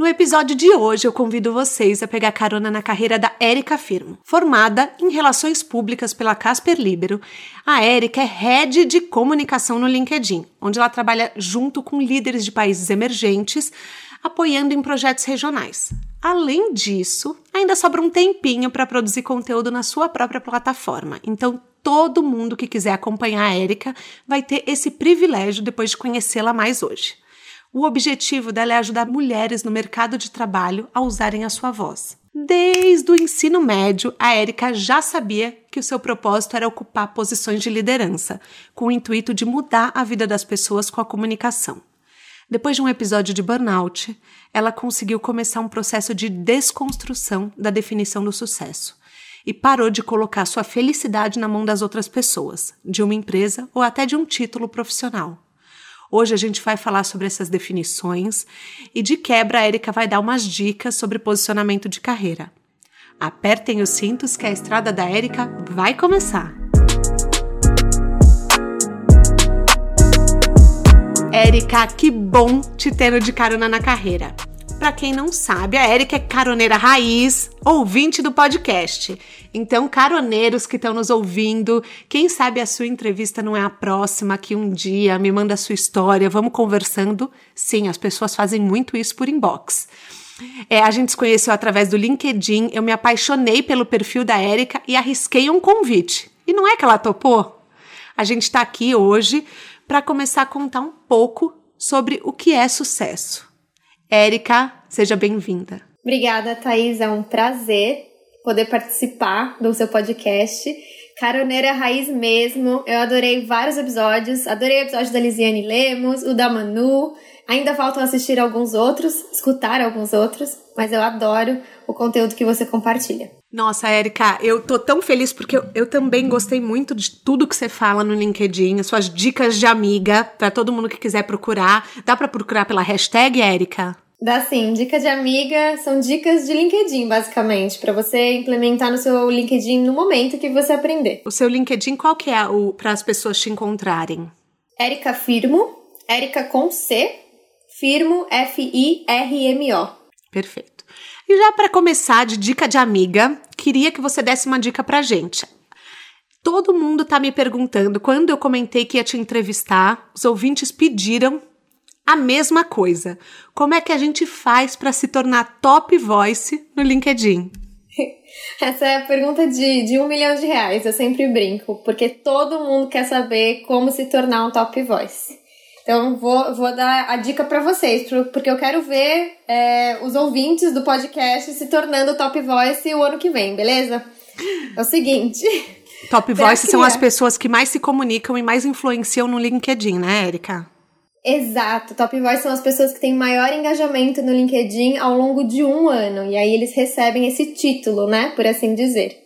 No episódio de hoje, eu convido vocês a pegar carona na carreira da Érica Firmo. Formada em Relações Públicas pela Casper Libero, a Érica é head de comunicação no LinkedIn, onde ela trabalha junto com líderes de países emergentes, apoiando em projetos regionais. Além disso, ainda sobra um tempinho para produzir conteúdo na sua própria plataforma. Então, todo mundo que quiser acompanhar a Érica vai ter esse privilégio depois de conhecê-la mais hoje. O objetivo dela é ajudar mulheres no mercado de trabalho a usarem a sua voz. Desde o ensino médio, a Érica já sabia que o seu propósito era ocupar posições de liderança, com o intuito de mudar a vida das pessoas com a comunicação. Depois de um episódio de burnout, ela conseguiu começar um processo de desconstrução da definição do sucesso e parou de colocar sua felicidade na mão das outras pessoas, de uma empresa ou até de um título profissional. Hoje a gente vai falar sobre essas definições e de quebra a Erika vai dar umas dicas sobre posicionamento de carreira. Apertem os cintos que a estrada da Erika vai começar. Érica, que bom te ter de carona na carreira. Para quem não sabe, a Érica é caroneira raiz, ouvinte do podcast. Então, caroneiros que estão nos ouvindo, quem sabe a sua entrevista não é a próxima, que um dia me manda a sua história, vamos conversando. Sim, as pessoas fazem muito isso por inbox. É, a gente se conheceu através do LinkedIn, eu me apaixonei pelo perfil da Érica e arrisquei um convite. E não é que ela topou? A gente está aqui hoje para começar a contar um pouco sobre o que é sucesso. Érica, seja bem-vinda. Obrigada, Thaís. É um prazer poder participar do seu podcast. Caroneira Raiz mesmo. Eu adorei vários episódios. Adorei o episódio da Lisiane Lemos, o da Manu. Ainda faltam assistir alguns outros, escutar alguns outros, mas eu adoro o conteúdo que você compartilha. Nossa, Érica, eu tô tão feliz porque eu, eu, também gostei muito de tudo que você fala no LinkedIn, suas dicas de amiga, para todo mundo que quiser procurar. Dá para procurar pela hashtag, Érica? Dá sim. Dica de amiga são dicas de LinkedIn, basicamente, para você implementar no seu LinkedIn no momento que você aprender. O seu LinkedIn, qual que é o para as pessoas te encontrarem? Érica Firmo, Érica com C, Firmo, F-I-R-M-O. Perfeito. E já para começar de dica de amiga, queria que você desse uma dica pra gente. Todo mundo tá me perguntando, quando eu comentei que ia te entrevistar, os ouvintes pediram a mesma coisa. Como é que a gente faz para se tornar top voice no LinkedIn? Essa é a pergunta de, de um milhão de reais, eu sempre brinco, porque todo mundo quer saber como se tornar um top voice. Então, vou, vou dar a dica para vocês, porque eu quero ver é, os ouvintes do podcast se tornando top voice o ano que vem, beleza? É o seguinte. Top voice são as pessoas que mais se comunicam e mais influenciam no LinkedIn, né, Erika? Exato. Top voice são as pessoas que têm maior engajamento no LinkedIn ao longo de um ano. E aí eles recebem esse título, né? Por assim dizer.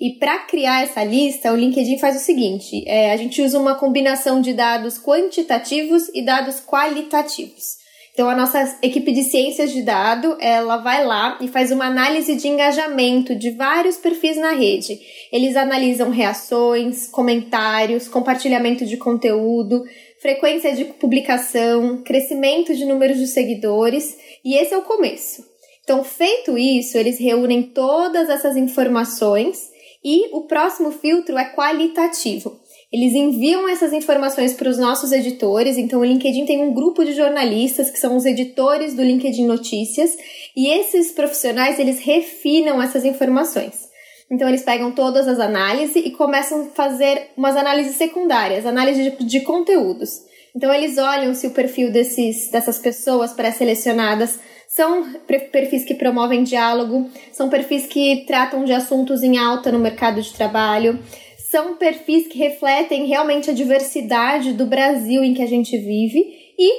E para criar essa lista, o LinkedIn faz o seguinte: é, a gente usa uma combinação de dados quantitativos e dados qualitativos. Então, a nossa equipe de ciências de dado, ela vai lá e faz uma análise de engajamento de vários perfis na rede. Eles analisam reações, comentários, compartilhamento de conteúdo, frequência de publicação, crescimento de números de seguidores, e esse é o começo. Então, feito isso, eles reúnem todas essas informações e o próximo filtro é qualitativo. Eles enviam essas informações para os nossos editores, então o LinkedIn tem um grupo de jornalistas que são os editores do LinkedIn Notícias, e esses profissionais eles refinam essas informações. Então eles pegam todas as análises e começam a fazer umas análises secundárias, análises de, de conteúdos. Então eles olham se o perfil desses, dessas pessoas pré-selecionadas são perfis que promovem diálogo, são perfis que tratam de assuntos em alta no mercado de trabalho, são perfis que refletem realmente a diversidade do Brasil em que a gente vive e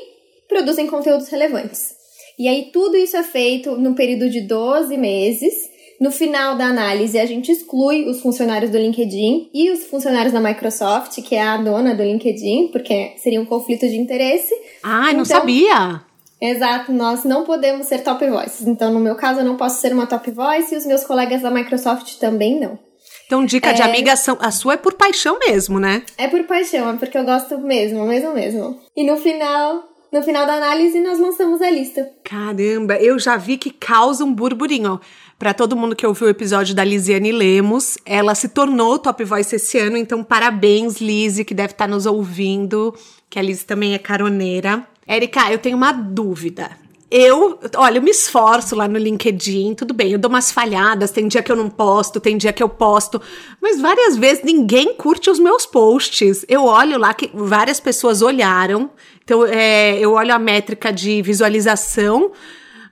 produzem conteúdos relevantes. E aí tudo isso é feito no período de 12 meses, No final da análise, a gente exclui os funcionários do LinkedIn e os funcionários da Microsoft, que é a dona do LinkedIn, porque seria um conflito de interesse. Ah, então, não sabia! Exato, nós não podemos ser top voices. Então, no meu caso, eu não posso ser uma top voice e os meus colegas da Microsoft também não. Então, dica é... de amiga, a sua é por paixão mesmo, né? É por paixão, é porque eu gosto mesmo, mesmo, mesmo. E no final, no final da análise, nós lançamos a lista. Caramba, eu já vi que causa um burburinho. Para todo mundo que ouviu o episódio da Lisiane Lemos, ela se tornou Top Voice esse ano, então parabéns, Lise, que deve estar nos ouvindo, que a Lise também é caroneira. Érica, eu tenho uma dúvida. Eu, olha, eu me esforço lá no LinkedIn, tudo bem, eu dou umas falhadas, tem dia que eu não posto, tem dia que eu posto, mas várias vezes ninguém curte os meus posts. Eu olho lá que várias pessoas olharam, então é, eu olho a métrica de visualização,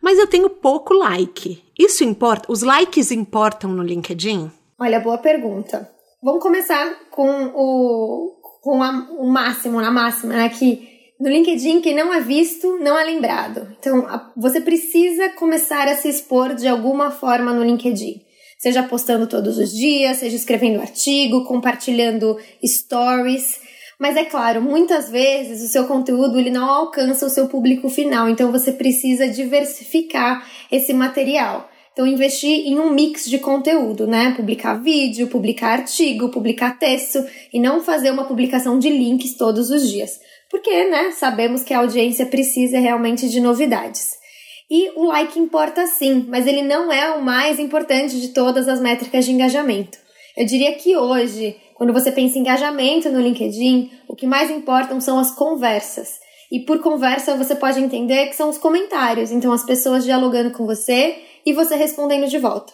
mas eu tenho pouco like. Isso importa? Os likes importam no LinkedIn? Olha, boa pergunta. Vamos começar com o, com a, o máximo, na máxima, né? Que no LinkedIn, quem não é visto, não é lembrado. Então, você precisa começar a se expor de alguma forma no LinkedIn. Seja postando todos os dias, seja escrevendo artigo, compartilhando stories. Mas é claro, muitas vezes o seu conteúdo ele não alcança o seu público final, então você precisa diversificar esse material. Então, investir em um mix de conteúdo, né? Publicar vídeo, publicar artigo, publicar texto e não fazer uma publicação de links todos os dias porque, né, sabemos que a audiência precisa realmente de novidades. E o like importa sim, mas ele não é o mais importante de todas as métricas de engajamento. Eu diria que hoje, quando você pensa em engajamento no LinkedIn, o que mais importam são as conversas. E por conversa você pode entender que são os comentários, então as pessoas dialogando com você e você respondendo de volta.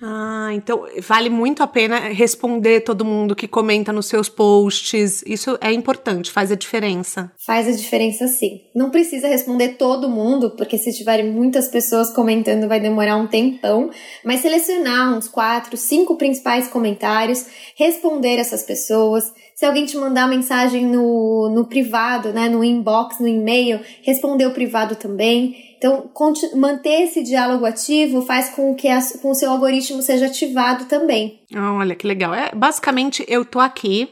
Ah, então vale muito a pena responder todo mundo que comenta nos seus posts. Isso é importante, faz a diferença. Faz a diferença sim. Não precisa responder todo mundo, porque se tiverem muitas pessoas comentando vai demorar um tempão, mas selecionar uns quatro, cinco principais comentários, responder essas pessoas. Se alguém te mandar mensagem no, no privado, né, no inbox, no e-mail, responder o privado também. Então, manter esse diálogo ativo faz com que a, com o seu algoritmo seja ativado também. olha que legal. É, basicamente, eu tô aqui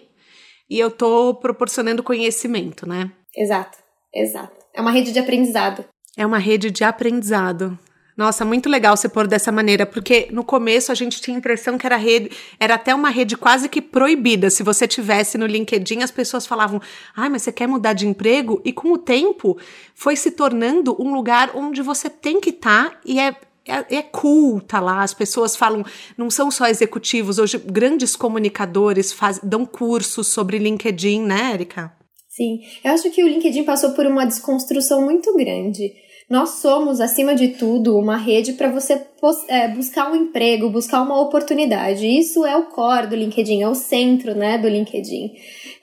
e eu tô proporcionando conhecimento, né? Exato, exato. É uma rede de aprendizado. É uma rede de aprendizado. Nossa, muito legal você pôr dessa maneira, porque no começo a gente tinha a impressão que era rede, era até uma rede quase que proibida. Se você tivesse no LinkedIn, as pessoas falavam: "Ai, mas você quer mudar de emprego?" E com o tempo foi se tornando um lugar onde você tem que estar tá, e é é, é cool tá lá, as pessoas falam, não são só executivos, hoje grandes comunicadores faz, dão cursos sobre LinkedIn, né, Erika? Sim, eu acho que o LinkedIn passou por uma desconstrução muito grande. Nós somos, acima de tudo, uma rede para você é, buscar um emprego, buscar uma oportunidade. Isso é o core do LinkedIn, é o centro né, do LinkedIn.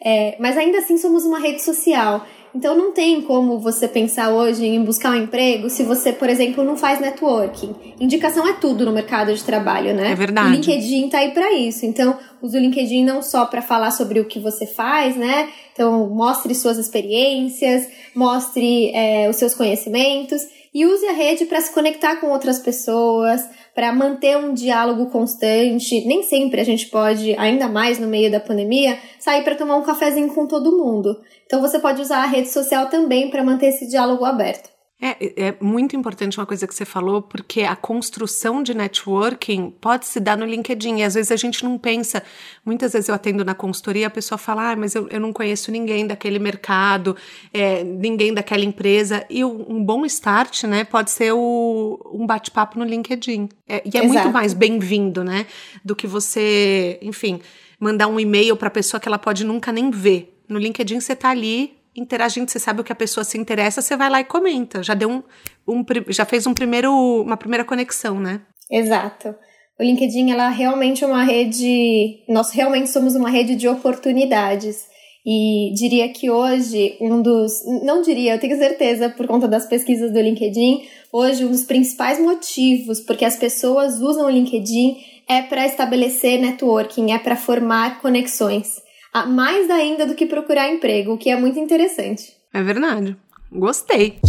É, mas ainda assim somos uma rede social. Então não tem como você pensar hoje em buscar um emprego se você, por exemplo, não faz networking. Indicação é tudo no mercado de trabalho, né? É verdade. O LinkedIn tá aí para isso. Então, use o LinkedIn não só para falar sobre o que você faz, né? Então, mostre suas experiências, mostre é, os seus conhecimentos e use a rede para se conectar com outras pessoas, para manter um diálogo constante. Nem sempre a gente pode, ainda mais no meio da pandemia, sair para tomar um cafezinho com todo mundo. Então você pode usar a rede social também para manter esse diálogo aberto. É, é muito importante uma coisa que você falou, porque a construção de networking pode se dar no LinkedIn. E às vezes a gente não pensa. Muitas vezes eu atendo na consultoria, a pessoa fala, ah, mas eu, eu não conheço ninguém daquele mercado, é, ninguém daquela empresa. E um bom start, né, pode ser o, um bate-papo no LinkedIn. É, e é Exato. muito mais bem-vindo, né, do que você, enfim, mandar um e-mail para a pessoa que ela pode nunca nem ver. No LinkedIn você está ali interagindo, você sabe o que a pessoa se interessa, você vai lá e comenta. Já deu um, um já fez um primeiro, uma primeira conexão, né? Exato. O LinkedIn ela realmente é uma rede, nós realmente somos uma rede de oportunidades. E diria que hoje um dos, não diria, eu tenho certeza por conta das pesquisas do LinkedIn, hoje um dos principais motivos porque as pessoas usam o LinkedIn é para estabelecer networking, é para formar conexões mais ainda do que procurar emprego, o que é muito interessante. É verdade. Gostei.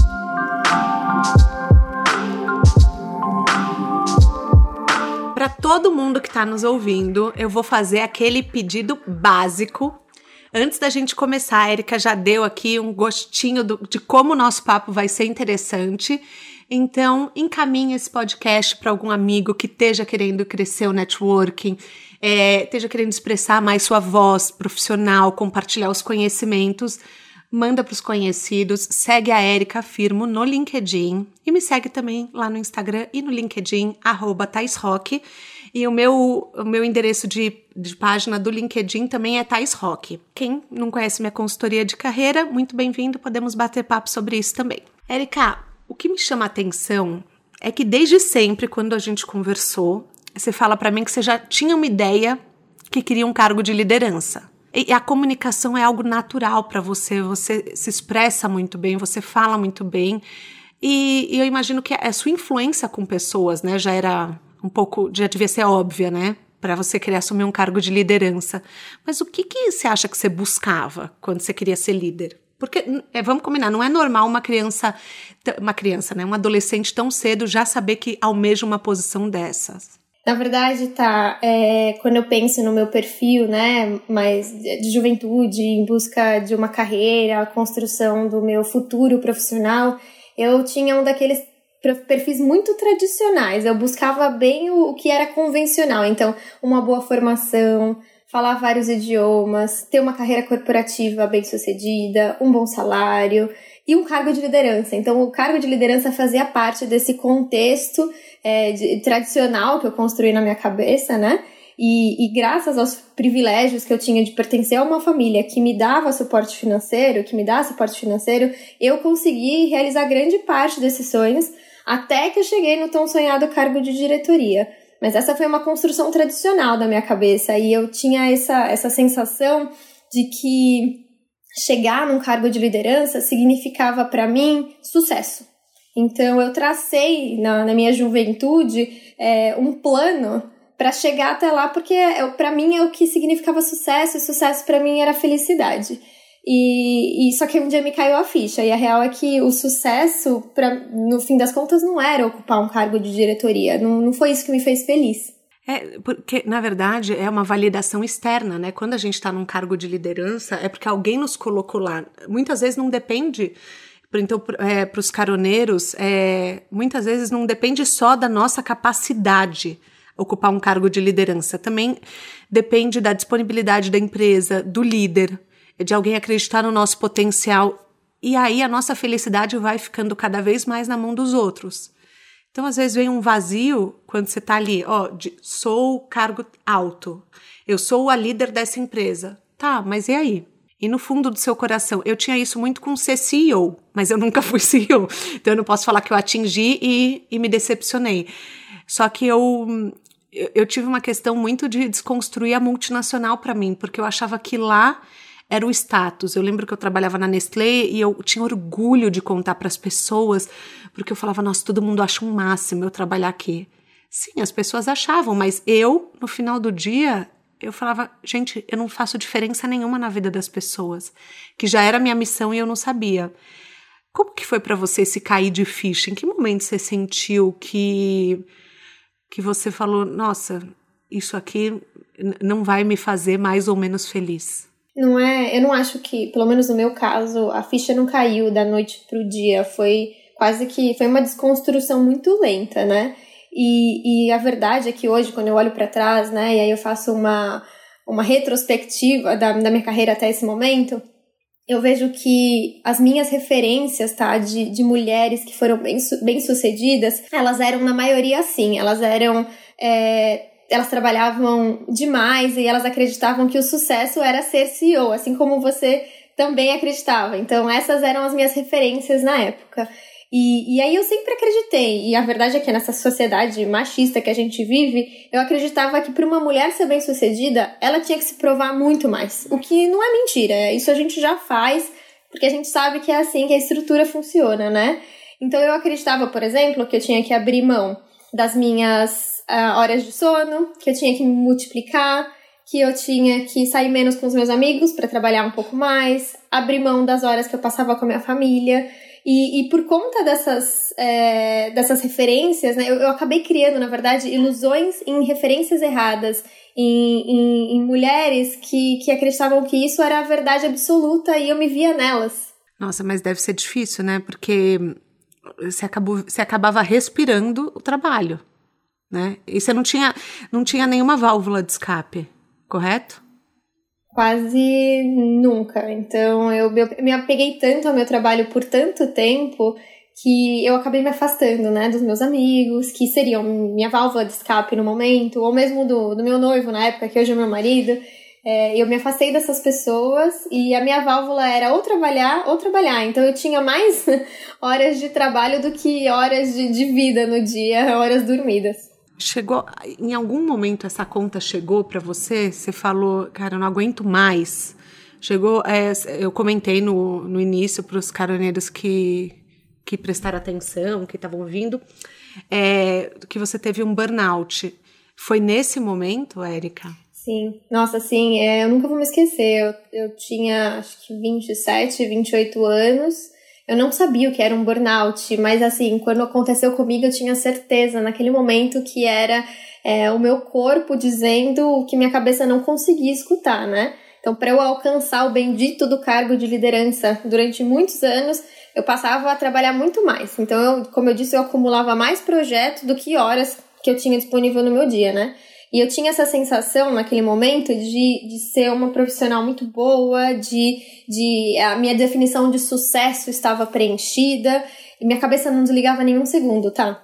todo mundo que está nos ouvindo, eu vou fazer aquele pedido básico. Antes da gente começar, a Erika já deu aqui um gostinho do, de como o nosso papo vai ser interessante. Então, encaminhe esse podcast para algum amigo que esteja querendo crescer o networking, é, esteja querendo expressar mais sua voz profissional, compartilhar os conhecimentos manda para os conhecidos, segue a Erika Firmo no LinkedIn e me segue também lá no Instagram e no LinkedIn, arroba Rock. E o meu, o meu endereço de, de página do LinkedIn também é Thais Rock. Quem não conhece minha consultoria de carreira, muito bem-vindo, podemos bater papo sobre isso também. Erika, o que me chama a atenção é que desde sempre, quando a gente conversou, você fala para mim que você já tinha uma ideia que queria um cargo de liderança. E a comunicação é algo natural para você, você se expressa muito bem, você fala muito bem. E, e, eu imagino que a sua influência com pessoas, né, já era um pouco, já devia ser óbvia, né, para você querer assumir um cargo de liderança. Mas o que, que você acha que você buscava quando você queria ser líder? Porque, é, vamos combinar, não é normal uma criança, uma criança, né, um adolescente tão cedo já saber que almeja uma posição dessas. Na verdade, tá, é, quando eu penso no meu perfil, né, mais de juventude, em busca de uma carreira, a construção do meu futuro profissional, eu tinha um daqueles perfis muito tradicionais. Eu buscava bem o, o que era convencional. Então, uma boa formação, falar vários idiomas, ter uma carreira corporativa bem sucedida, um bom salário e um cargo de liderança. Então, o cargo de liderança fazia parte desse contexto é, de, tradicional que eu construí na minha cabeça, né? E, e, graças aos privilégios que eu tinha de pertencer a uma família que me dava suporte financeiro, que me dá suporte financeiro, eu consegui realizar grande parte desses sonhos até que eu cheguei no tão sonhado cargo de diretoria. Mas essa foi uma construção tradicional da minha cabeça e eu tinha essa, essa sensação de que chegar num cargo de liderança significava para mim sucesso. Então eu tracei na, na minha juventude é, um plano para chegar até lá, porque é, para mim é o que significava sucesso, e sucesso para mim era felicidade. E, e, só que um dia me caiu a ficha, e a real é que o sucesso, pra, no fim das contas, não era ocupar um cargo de diretoria, não, não foi isso que me fez feliz. É, porque, na verdade, é uma validação externa, né? Quando a gente está num cargo de liderança, é porque alguém nos colocou lá. Muitas vezes não depende. Então, é, para os caroneiros, é, muitas vezes não depende só da nossa capacidade ocupar um cargo de liderança. Também depende da disponibilidade da empresa, do líder, de alguém acreditar no nosso potencial. E aí a nossa felicidade vai ficando cada vez mais na mão dos outros. Então, às vezes, vem um vazio quando você está ali, ó, de, sou cargo alto, eu sou a líder dessa empresa. Tá, mas e aí? E no fundo do seu coração, eu tinha isso muito com ser CEO, mas eu nunca fui CEO. Então eu não posso falar que eu atingi e, e me decepcionei. Só que eu, eu tive uma questão muito de desconstruir a multinacional para mim, porque eu achava que lá era o status. Eu lembro que eu trabalhava na Nestlé e eu tinha orgulho de contar para as pessoas, porque eu falava, nossa, todo mundo acha um máximo eu trabalhar aqui. Sim, as pessoas achavam, mas eu, no final do dia, eu falava, gente, eu não faço diferença nenhuma na vida das pessoas, que já era minha missão e eu não sabia. Como que foi para você se cair de ficha? Em que momento você sentiu que que você falou, nossa, isso aqui não vai me fazer mais ou menos feliz? Não é, eu não acho que, pelo menos no meu caso, a ficha não caiu da noite pro dia, foi quase que foi uma desconstrução muito lenta, né? E, e a verdade é que hoje, quando eu olho para trás, né, e aí eu faço uma, uma retrospectiva da, da minha carreira até esse momento, eu vejo que as minhas referências, tá, de, de mulheres que foram bem, bem sucedidas, elas eram na maioria assim, elas eram. É, elas trabalhavam demais e elas acreditavam que o sucesso era ser CEO, assim como você também acreditava. Então, essas eram as minhas referências na época. E, e aí eu sempre acreditei, e a verdade é que nessa sociedade machista que a gente vive, eu acreditava que para uma mulher ser bem sucedida, ela tinha que se provar muito mais. O que não é mentira, isso a gente já faz, porque a gente sabe que é assim que a estrutura funciona, né? Então eu acreditava, por exemplo, que eu tinha que abrir mão das minhas uh, horas de sono, que eu tinha que multiplicar, que eu tinha que sair menos com os meus amigos para trabalhar um pouco mais, abrir mão das horas que eu passava com a minha família. E, e por conta dessas, é, dessas referências, né, eu, eu acabei criando, na verdade, ilusões em referências erradas, em, em, em mulheres que, que acreditavam que isso era a verdade absoluta e eu me via nelas. Nossa, mas deve ser difícil, né? Porque você, acabou, você acabava respirando o trabalho, né? E você não tinha, não tinha nenhuma válvula de escape, correto? Quase nunca. Então, eu, me apeguei tanto ao meu trabalho por tanto tempo que eu acabei me afastando, né, dos meus amigos, que seriam minha válvula de escape no momento, ou mesmo do, do meu noivo na época, que hoje é meu marido. É, eu me afastei dessas pessoas e a minha válvula era ou trabalhar ou trabalhar. Então eu tinha mais horas de trabalho do que horas de, de vida no dia, horas dormidas. Chegou, em algum momento essa conta chegou para você? Você falou, cara, eu não aguento mais. Chegou, é, eu comentei no, no início para os caroneiros que, que prestaram atenção, que estavam ouvindo, é, que você teve um burnout. Foi nesse momento, Érica? Sim, nossa, sim, é, eu nunca vou me esquecer. Eu, eu tinha acho que 27, 28 anos. Eu não sabia o que era um burnout, mas assim, quando aconteceu comigo, eu tinha certeza naquele momento que era é, o meu corpo dizendo o que minha cabeça não conseguia escutar, né? Então, para eu alcançar o bendito do cargo de liderança durante muitos anos, eu passava a trabalhar muito mais. Então, eu, como eu disse, eu acumulava mais projetos do que horas que eu tinha disponível no meu dia, né? E eu tinha essa sensação naquele momento de, de ser uma profissional muito boa, de, de a minha definição de sucesso estava preenchida e minha cabeça não desligava nenhum segundo, tá?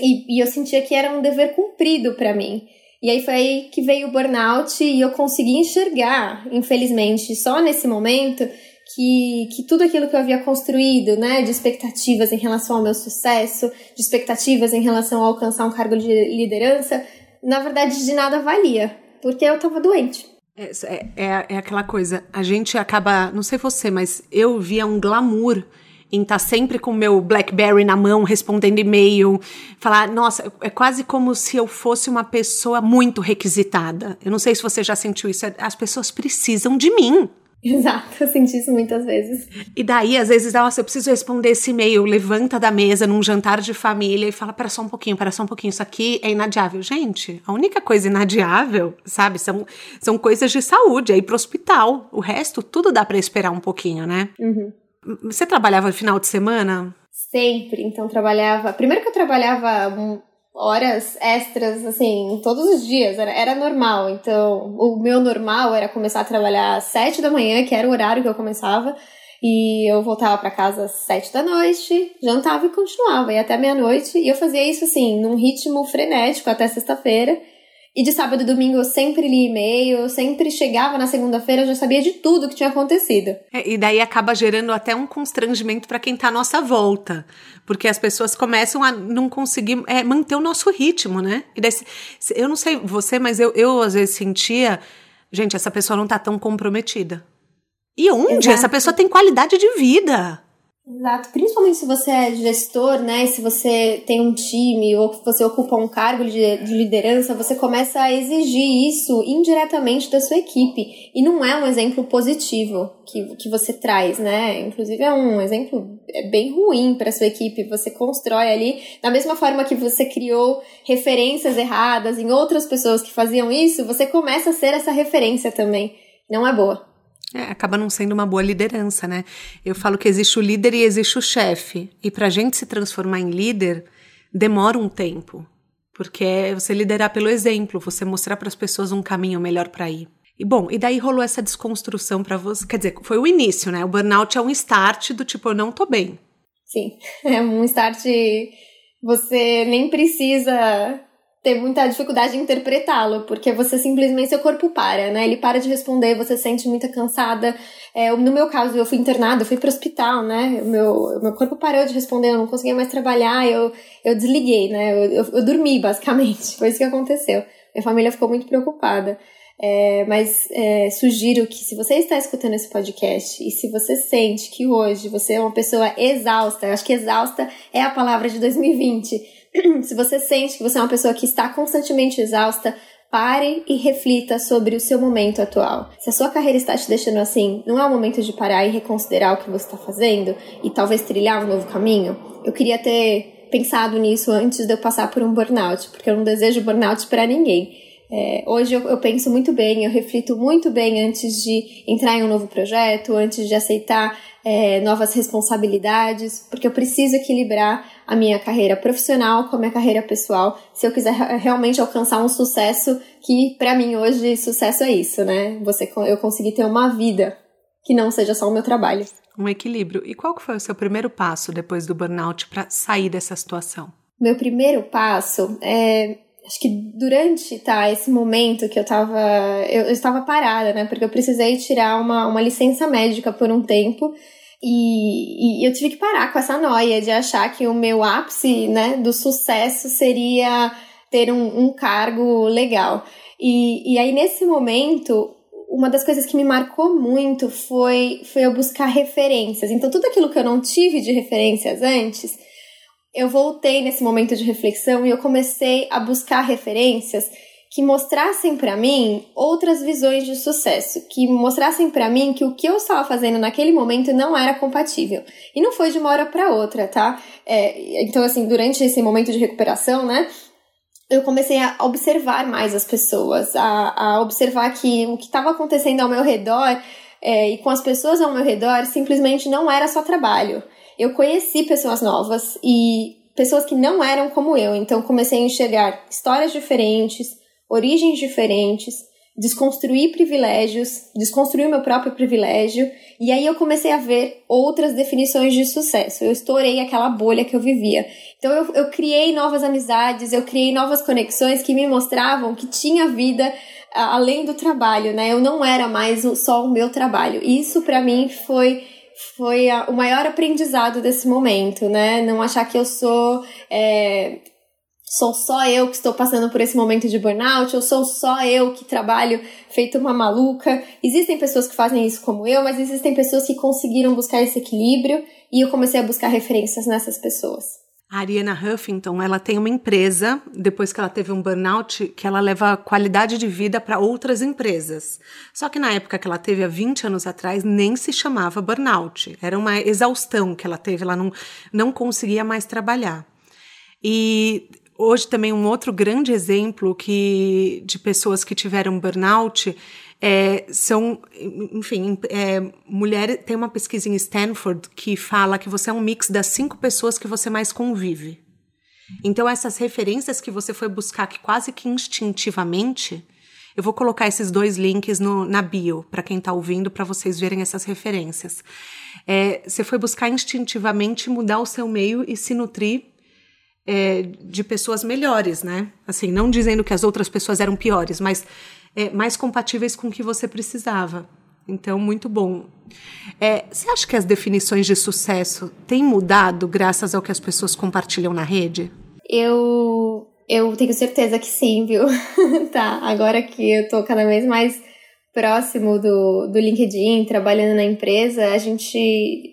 E, e eu sentia que era um dever cumprido para mim. E aí foi aí que veio o burnout e eu consegui enxergar, infelizmente, só nesse momento, que, que tudo aquilo que eu havia construído, né, de expectativas em relação ao meu sucesso, de expectativas em relação a alcançar um cargo de liderança, na verdade, de nada valia, porque eu tava doente. É, é, é aquela coisa, a gente acaba, não sei você, mas eu via um glamour em estar tá sempre com o meu Blackberry na mão, respondendo e-mail, falar, nossa, é quase como se eu fosse uma pessoa muito requisitada. Eu não sei se você já sentiu isso, as pessoas precisam de mim. Exato, eu senti isso muitas vezes. E daí, às vezes, nossa, eu preciso responder esse e-mail, levanta da mesa num jantar de família e fala: para só um pouquinho, para só um pouquinho, isso aqui é inadiável. Gente, a única coisa inadiável, sabe, são, são coisas de saúde, é ir pro hospital. O resto, tudo dá para esperar um pouquinho, né? Uhum. Você trabalhava final de semana? Sempre, então trabalhava. Primeiro que eu trabalhava horas extras, assim, todos os dias, era, era normal. Então, o meu normal era começar a trabalhar às sete da manhã, que era o horário que eu começava, e eu voltava para casa às sete da noite, jantava e continuava, e até meia-noite, e eu fazia isso, assim, num ritmo frenético até sexta-feira. E de sábado e domingo eu sempre li e-mail, eu sempre chegava na segunda-feira, eu já sabia de tudo que tinha acontecido. É, e daí acaba gerando até um constrangimento para quem tá à nossa volta. Porque as pessoas começam a não conseguir é, manter o nosso ritmo, né? E daí, eu não sei você, mas eu, eu às vezes sentia, gente, essa pessoa não tá tão comprometida. E onde? Exato. Essa pessoa tem qualidade de vida. Exato, principalmente se você é gestor, né? Se você tem um time ou você ocupa um cargo de, de, liderança, você começa a exigir isso indiretamente da sua equipe. E não é um exemplo positivo que, que você traz, né? Inclusive é um exemplo é bem ruim para sua equipe. Você constrói ali, da mesma forma que você criou referências erradas em outras pessoas que faziam isso, você começa a ser essa referência também. Não é boa. É, acaba não sendo uma boa liderança, né? Eu falo que existe o líder e existe o chefe. E para a gente se transformar em líder, demora um tempo. Porque é você liderar pelo exemplo, você mostrar para as pessoas um caminho melhor para ir. E bom, e daí rolou essa desconstrução para você. Quer dizer, foi o início, né? O burnout é um start do tipo, eu não tô bem. Sim, é um start. Você nem precisa ter muita dificuldade de interpretá-lo, porque você simplesmente, seu corpo para, né? Ele para de responder, você se sente muito cansada. É, no meu caso, eu fui internada, eu fui para o hospital, né? Meu, meu corpo parou de responder, eu não conseguia mais trabalhar, eu, eu desliguei, né? Eu, eu, eu dormi, basicamente. Foi isso que aconteceu. Minha família ficou muito preocupada. É, mas é, sugiro que se você está escutando esse podcast e se você sente que hoje você é uma pessoa exausta, acho que exausta é a palavra de 2020, se você sente que você é uma pessoa que está constantemente exausta, pare e reflita sobre o seu momento atual. Se a sua carreira está te deixando assim, não é o momento de parar e reconsiderar o que você está fazendo e talvez trilhar um novo caminho? Eu queria ter pensado nisso antes de eu passar por um burnout, porque eu não desejo burnout para ninguém. É, hoje eu, eu, penso muito bem, eu reflito muito bem antes de entrar em um novo projeto, antes de aceitar é, novas responsabilidades, porque eu preciso equilibrar a minha carreira profissional com a minha carreira pessoal, se eu quiser realmente alcançar um sucesso que para mim hoje sucesso é isso, né? Você eu conseguir ter uma vida que não seja só o meu trabalho. Um equilíbrio. E qual foi o seu primeiro passo depois do burnout para sair dessa situação? Meu primeiro passo é acho que durante tá, esse momento que eu tava. Eu, eu estava parada, né? Porque eu precisei tirar uma, uma licença médica por um tempo. E, e, eu tive que parar com essa noia de achar que o meu ápice né, do sucesso seria ter um, um cargo legal. E, e aí, nesse momento, uma das coisas que me marcou muito foi, foi eu buscar referências. Então, tudo aquilo que eu não tive de referências antes, eu voltei nesse momento de reflexão e eu comecei a buscar referências que mostrassem para mim outras visões de sucesso, que mostrassem para mim que o que eu estava fazendo naquele momento não era compatível. E não foi de uma hora para outra, tá? É, então, assim, durante esse momento de recuperação, né? Eu comecei a observar mais as pessoas, a, a observar que o que estava acontecendo ao meu redor é, e com as pessoas ao meu redor simplesmente não era só trabalho. Eu conheci pessoas novas e pessoas que não eram como eu, então comecei a enxergar histórias diferentes, origens diferentes, desconstruir privilégios, desconstruir meu próprio privilégio, e aí eu comecei a ver outras definições de sucesso. Eu estourei aquela bolha que eu vivia. Então eu, eu criei novas amizades, eu criei novas conexões que me mostravam que tinha vida além do trabalho, né? Eu não era mais só o meu trabalho. Isso para mim foi foi a, o maior aprendizado desse momento, né? Não achar que eu sou é, sou só eu que estou passando por esse momento de burnout, ou sou só eu que trabalho feito uma maluca. Existem pessoas que fazem isso como eu, mas existem pessoas que conseguiram buscar esse equilíbrio e eu comecei a buscar referências nessas pessoas. A Ariana Huffington, ela tem uma empresa, depois que ela teve um burnout, que ela leva qualidade de vida para outras empresas. Só que na época que ela teve, há 20 anos atrás, nem se chamava burnout. Era uma exaustão que ela teve, ela não, não conseguia mais trabalhar. E hoje também um outro grande exemplo que de pessoas que tiveram burnout é, são, enfim, é, mulher tem uma pesquisa em Stanford que fala que você é um mix das cinco pessoas que você mais convive. Então essas referências que você foi buscar que quase que instintivamente, eu vou colocar esses dois links no, na bio para quem está ouvindo para vocês verem essas referências. É, você foi buscar instintivamente mudar o seu meio e se nutrir é, de pessoas melhores, né? Assim, não dizendo que as outras pessoas eram piores, mas é, mais compatíveis com o que você precisava. Então, muito bom. É, você acha que as definições de sucesso têm mudado graças ao que as pessoas compartilham na rede? Eu, eu tenho certeza que sim, viu? tá, agora que eu tô cada vez mais próximo do, do LinkedIn, trabalhando na empresa, a gente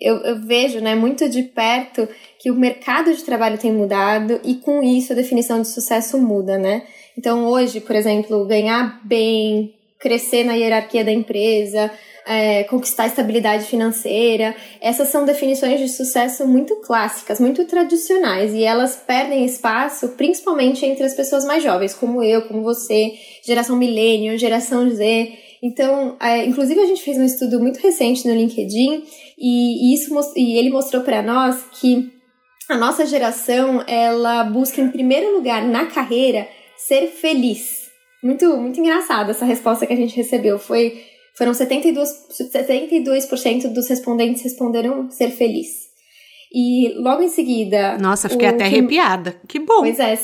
eu, eu vejo né, muito de perto que o mercado de trabalho tem mudado e com isso a definição de sucesso muda, né? Então hoje, por exemplo, ganhar bem, crescer na hierarquia da empresa, é, conquistar estabilidade financeira. Essas são definições de sucesso muito clássicas, muito tradicionais, e elas perdem espaço principalmente entre as pessoas mais jovens, como eu, como você, geração milênio, geração Z. Então, é, inclusive a gente fez um estudo muito recente no LinkedIn e, e isso e ele mostrou para nós que a nossa geração ela busca em primeiro lugar na carreira ser feliz. Muito muito engraçado essa resposta que a gente recebeu. Foi foram 72 72% dos respondentes responderam ser feliz. E logo em seguida. Nossa, fiquei até que... arrepiada. Que bom. Pois é,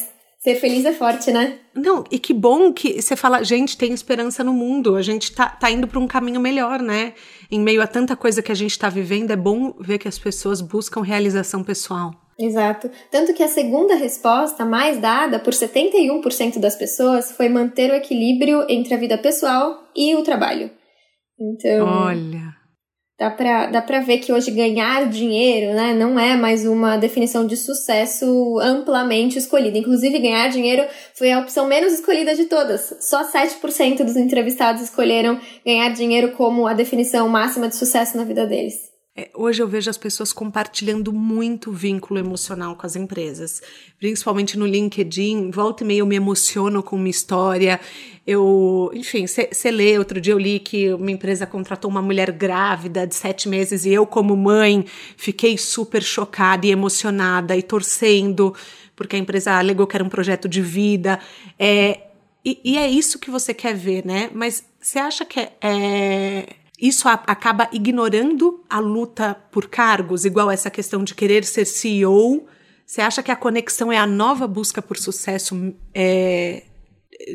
Ser feliz é forte, né? Não, e que bom que você fala, gente, tem esperança no mundo, a gente tá, tá indo para um caminho melhor, né? Em meio a tanta coisa que a gente está vivendo, é bom ver que as pessoas buscam realização pessoal. Exato. Tanto que a segunda resposta, mais dada por 71% das pessoas, foi manter o equilíbrio entre a vida pessoal e o trabalho. Então. Olha. Dá pra, dá pra ver que hoje ganhar dinheiro né, não é mais uma definição de sucesso amplamente escolhida. Inclusive, ganhar dinheiro foi a opção menos escolhida de todas. Só 7% dos entrevistados escolheram ganhar dinheiro como a definição máxima de sucesso na vida deles. É, hoje eu vejo as pessoas compartilhando muito vínculo emocional com as empresas, principalmente no LinkedIn. Volta e meia eu me emociono com uma história. Eu, enfim, você lê. Outro dia eu li que uma empresa contratou uma mulher grávida de sete meses e eu, como mãe, fiquei super chocada e emocionada e torcendo, porque a empresa alegou que era um projeto de vida. É, e, e é isso que você quer ver, né? Mas você acha que é, é isso acaba ignorando a luta por cargos, igual essa questão de querer ser CEO. Você acha que a conexão é a nova busca por sucesso é,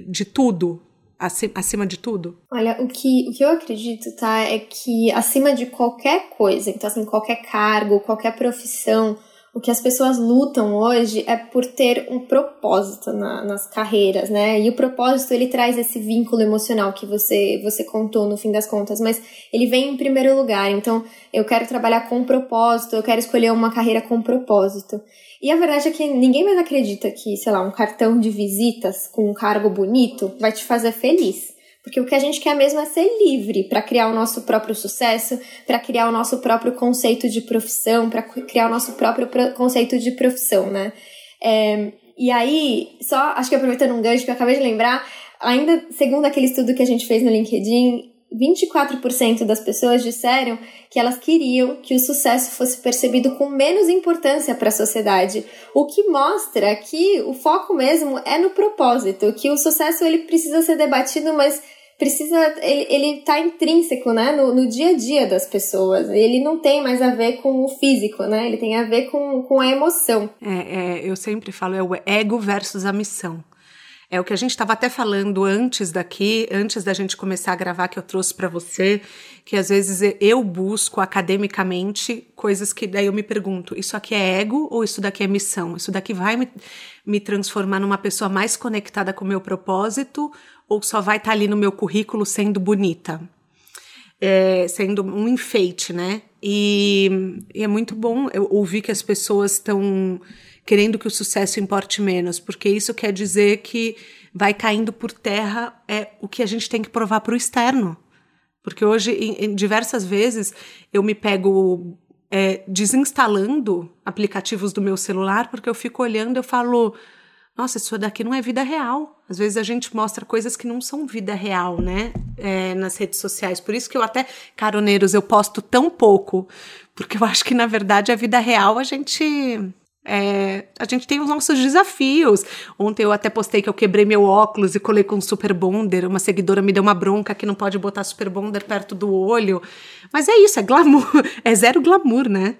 de tudo, acima de tudo? Olha, o que, o que eu acredito, tá, é que acima de qualquer coisa, então assim, qualquer cargo, qualquer profissão, o que as pessoas lutam hoje é por ter um propósito na, nas carreiras, né? E o propósito ele traz esse vínculo emocional que você você contou no fim das contas, mas ele vem em primeiro lugar. Então, eu quero trabalhar com propósito, eu quero escolher uma carreira com propósito. E a verdade é que ninguém mais acredita que, sei lá, um cartão de visitas com um cargo bonito vai te fazer feliz. Porque o que a gente quer mesmo é ser livre para criar o nosso próprio sucesso, para criar o nosso próprio conceito de profissão, para criar o nosso próprio conceito de profissão, né? É, e aí, só acho que aproveitando um gancho que eu acabei de lembrar, ainda segundo aquele estudo que a gente fez no LinkedIn, 24% das pessoas disseram que elas queriam que o sucesso fosse percebido com menos importância para a sociedade, o que mostra que o foco mesmo é no propósito, que o sucesso ele precisa ser debatido, mas precisa ele, ele tá intrínseco, né, no, no dia a dia das pessoas. Ele não tem mais a ver com o físico, né? Ele tem a ver com, com a emoção. É, é eu sempre falo é o ego versus a missão. É o que a gente estava até falando antes daqui, antes da gente começar a gravar, que eu trouxe para você, que às vezes eu busco academicamente coisas que daí eu me pergunto: isso aqui é ego ou isso daqui é missão? Isso daqui vai me, me transformar numa pessoa mais conectada com o meu propósito ou só vai estar tá ali no meu currículo sendo bonita? É, sendo um enfeite, né? E, e é muito bom eu ouvir que as pessoas estão querendo que o sucesso importe menos, porque isso quer dizer que vai caindo por terra é o que a gente tem que provar para o externo. Porque hoje, em, em, diversas vezes, eu me pego é, desinstalando aplicativos do meu celular, porque eu fico olhando eu falo, nossa, isso daqui não é vida real. Às vezes a gente mostra coisas que não são vida real, né? É, nas redes sociais. Por isso que eu até, caroneiros, eu posto tão pouco, porque eu acho que, na verdade, a vida real a gente é, a gente tem os nossos desafios. Ontem eu até postei que eu quebrei meu óculos e colei com super bonder. Uma seguidora me deu uma bronca que não pode botar super bonder perto do olho. Mas é isso, é glamour. É zero glamour, né?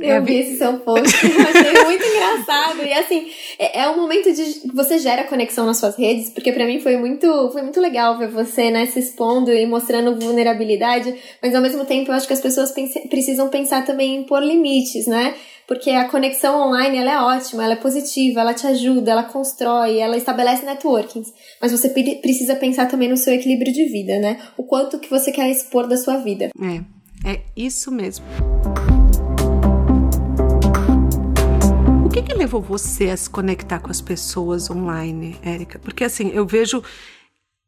Eu vi esse seu post, achei muito engraçado. E assim, é, é um momento de você gera conexão nas suas redes, porque para mim foi muito, foi muito legal ver você, né, se expondo e mostrando vulnerabilidade, mas ao mesmo tempo eu acho que as pessoas pense, precisam pensar também em pôr limites, né? porque a conexão online ela é ótima, ela é positiva, ela te ajuda, ela constrói, ela estabelece networkings. Mas você precisa pensar também no seu equilíbrio de vida, né? O quanto que você quer expor da sua vida. É, é isso mesmo. Que, que levou você a se conectar com as pessoas online, Érica? Porque assim, eu vejo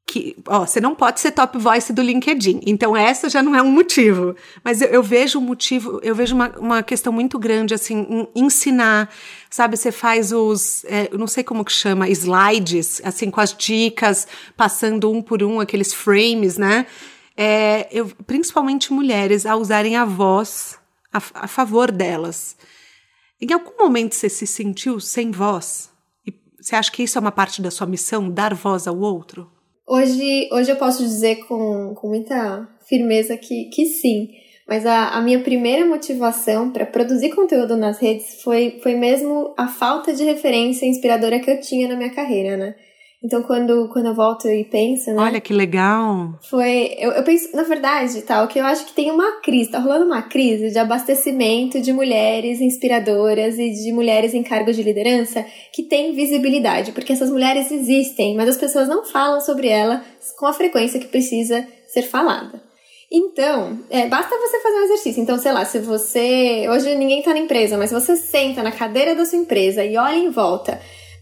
que, ó, você não pode ser top voice do LinkedIn. Então, essa já não é um motivo. Mas eu, eu vejo um motivo, eu vejo uma, uma questão muito grande, assim, ensinar. Sabe, você faz os, é, eu não sei como que chama, slides, assim, com as dicas, passando um por um, aqueles frames, né? É, eu, principalmente mulheres, a usarem a voz a, a favor delas. Em algum momento você se sentiu sem voz? E você acha que isso é uma parte da sua missão, dar voz ao outro? Hoje, hoje eu posso dizer com, com muita firmeza que, que sim. Mas a, a minha primeira motivação para produzir conteúdo nas redes foi, foi mesmo a falta de referência inspiradora que eu tinha na minha carreira, né? Então, quando, quando eu volto e penso, né? Olha que legal! Foi. Eu, eu penso, na verdade, tal, tá, que eu acho que tem uma crise, tá rolando uma crise de abastecimento de mulheres inspiradoras e de mulheres em cargos de liderança que têm visibilidade, porque essas mulheres existem, mas as pessoas não falam sobre ela com a frequência que precisa ser falada. Então, é, basta você fazer um exercício. Então, sei lá, se você. Hoje ninguém tá na empresa, mas você senta na cadeira da sua empresa e olha em volta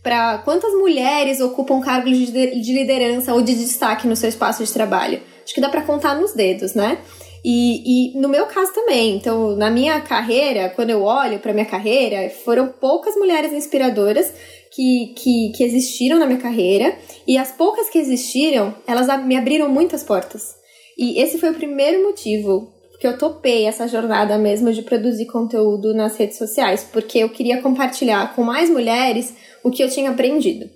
para quantas mulheres ocupam cargos de liderança ou de destaque no seu espaço de trabalho. Acho que dá para contar nos dedos, né? E, e, no meu caso também. Então, na minha carreira, quando eu olho para minha carreira, foram poucas mulheres inspiradoras que, que, que existiram na minha carreira. E as poucas que existiram, elas me abriram muitas portas. E esse foi o primeiro motivo que eu topei essa jornada mesmo de produzir conteúdo nas redes sociais, porque eu queria compartilhar com mais mulheres o que eu tinha aprendido.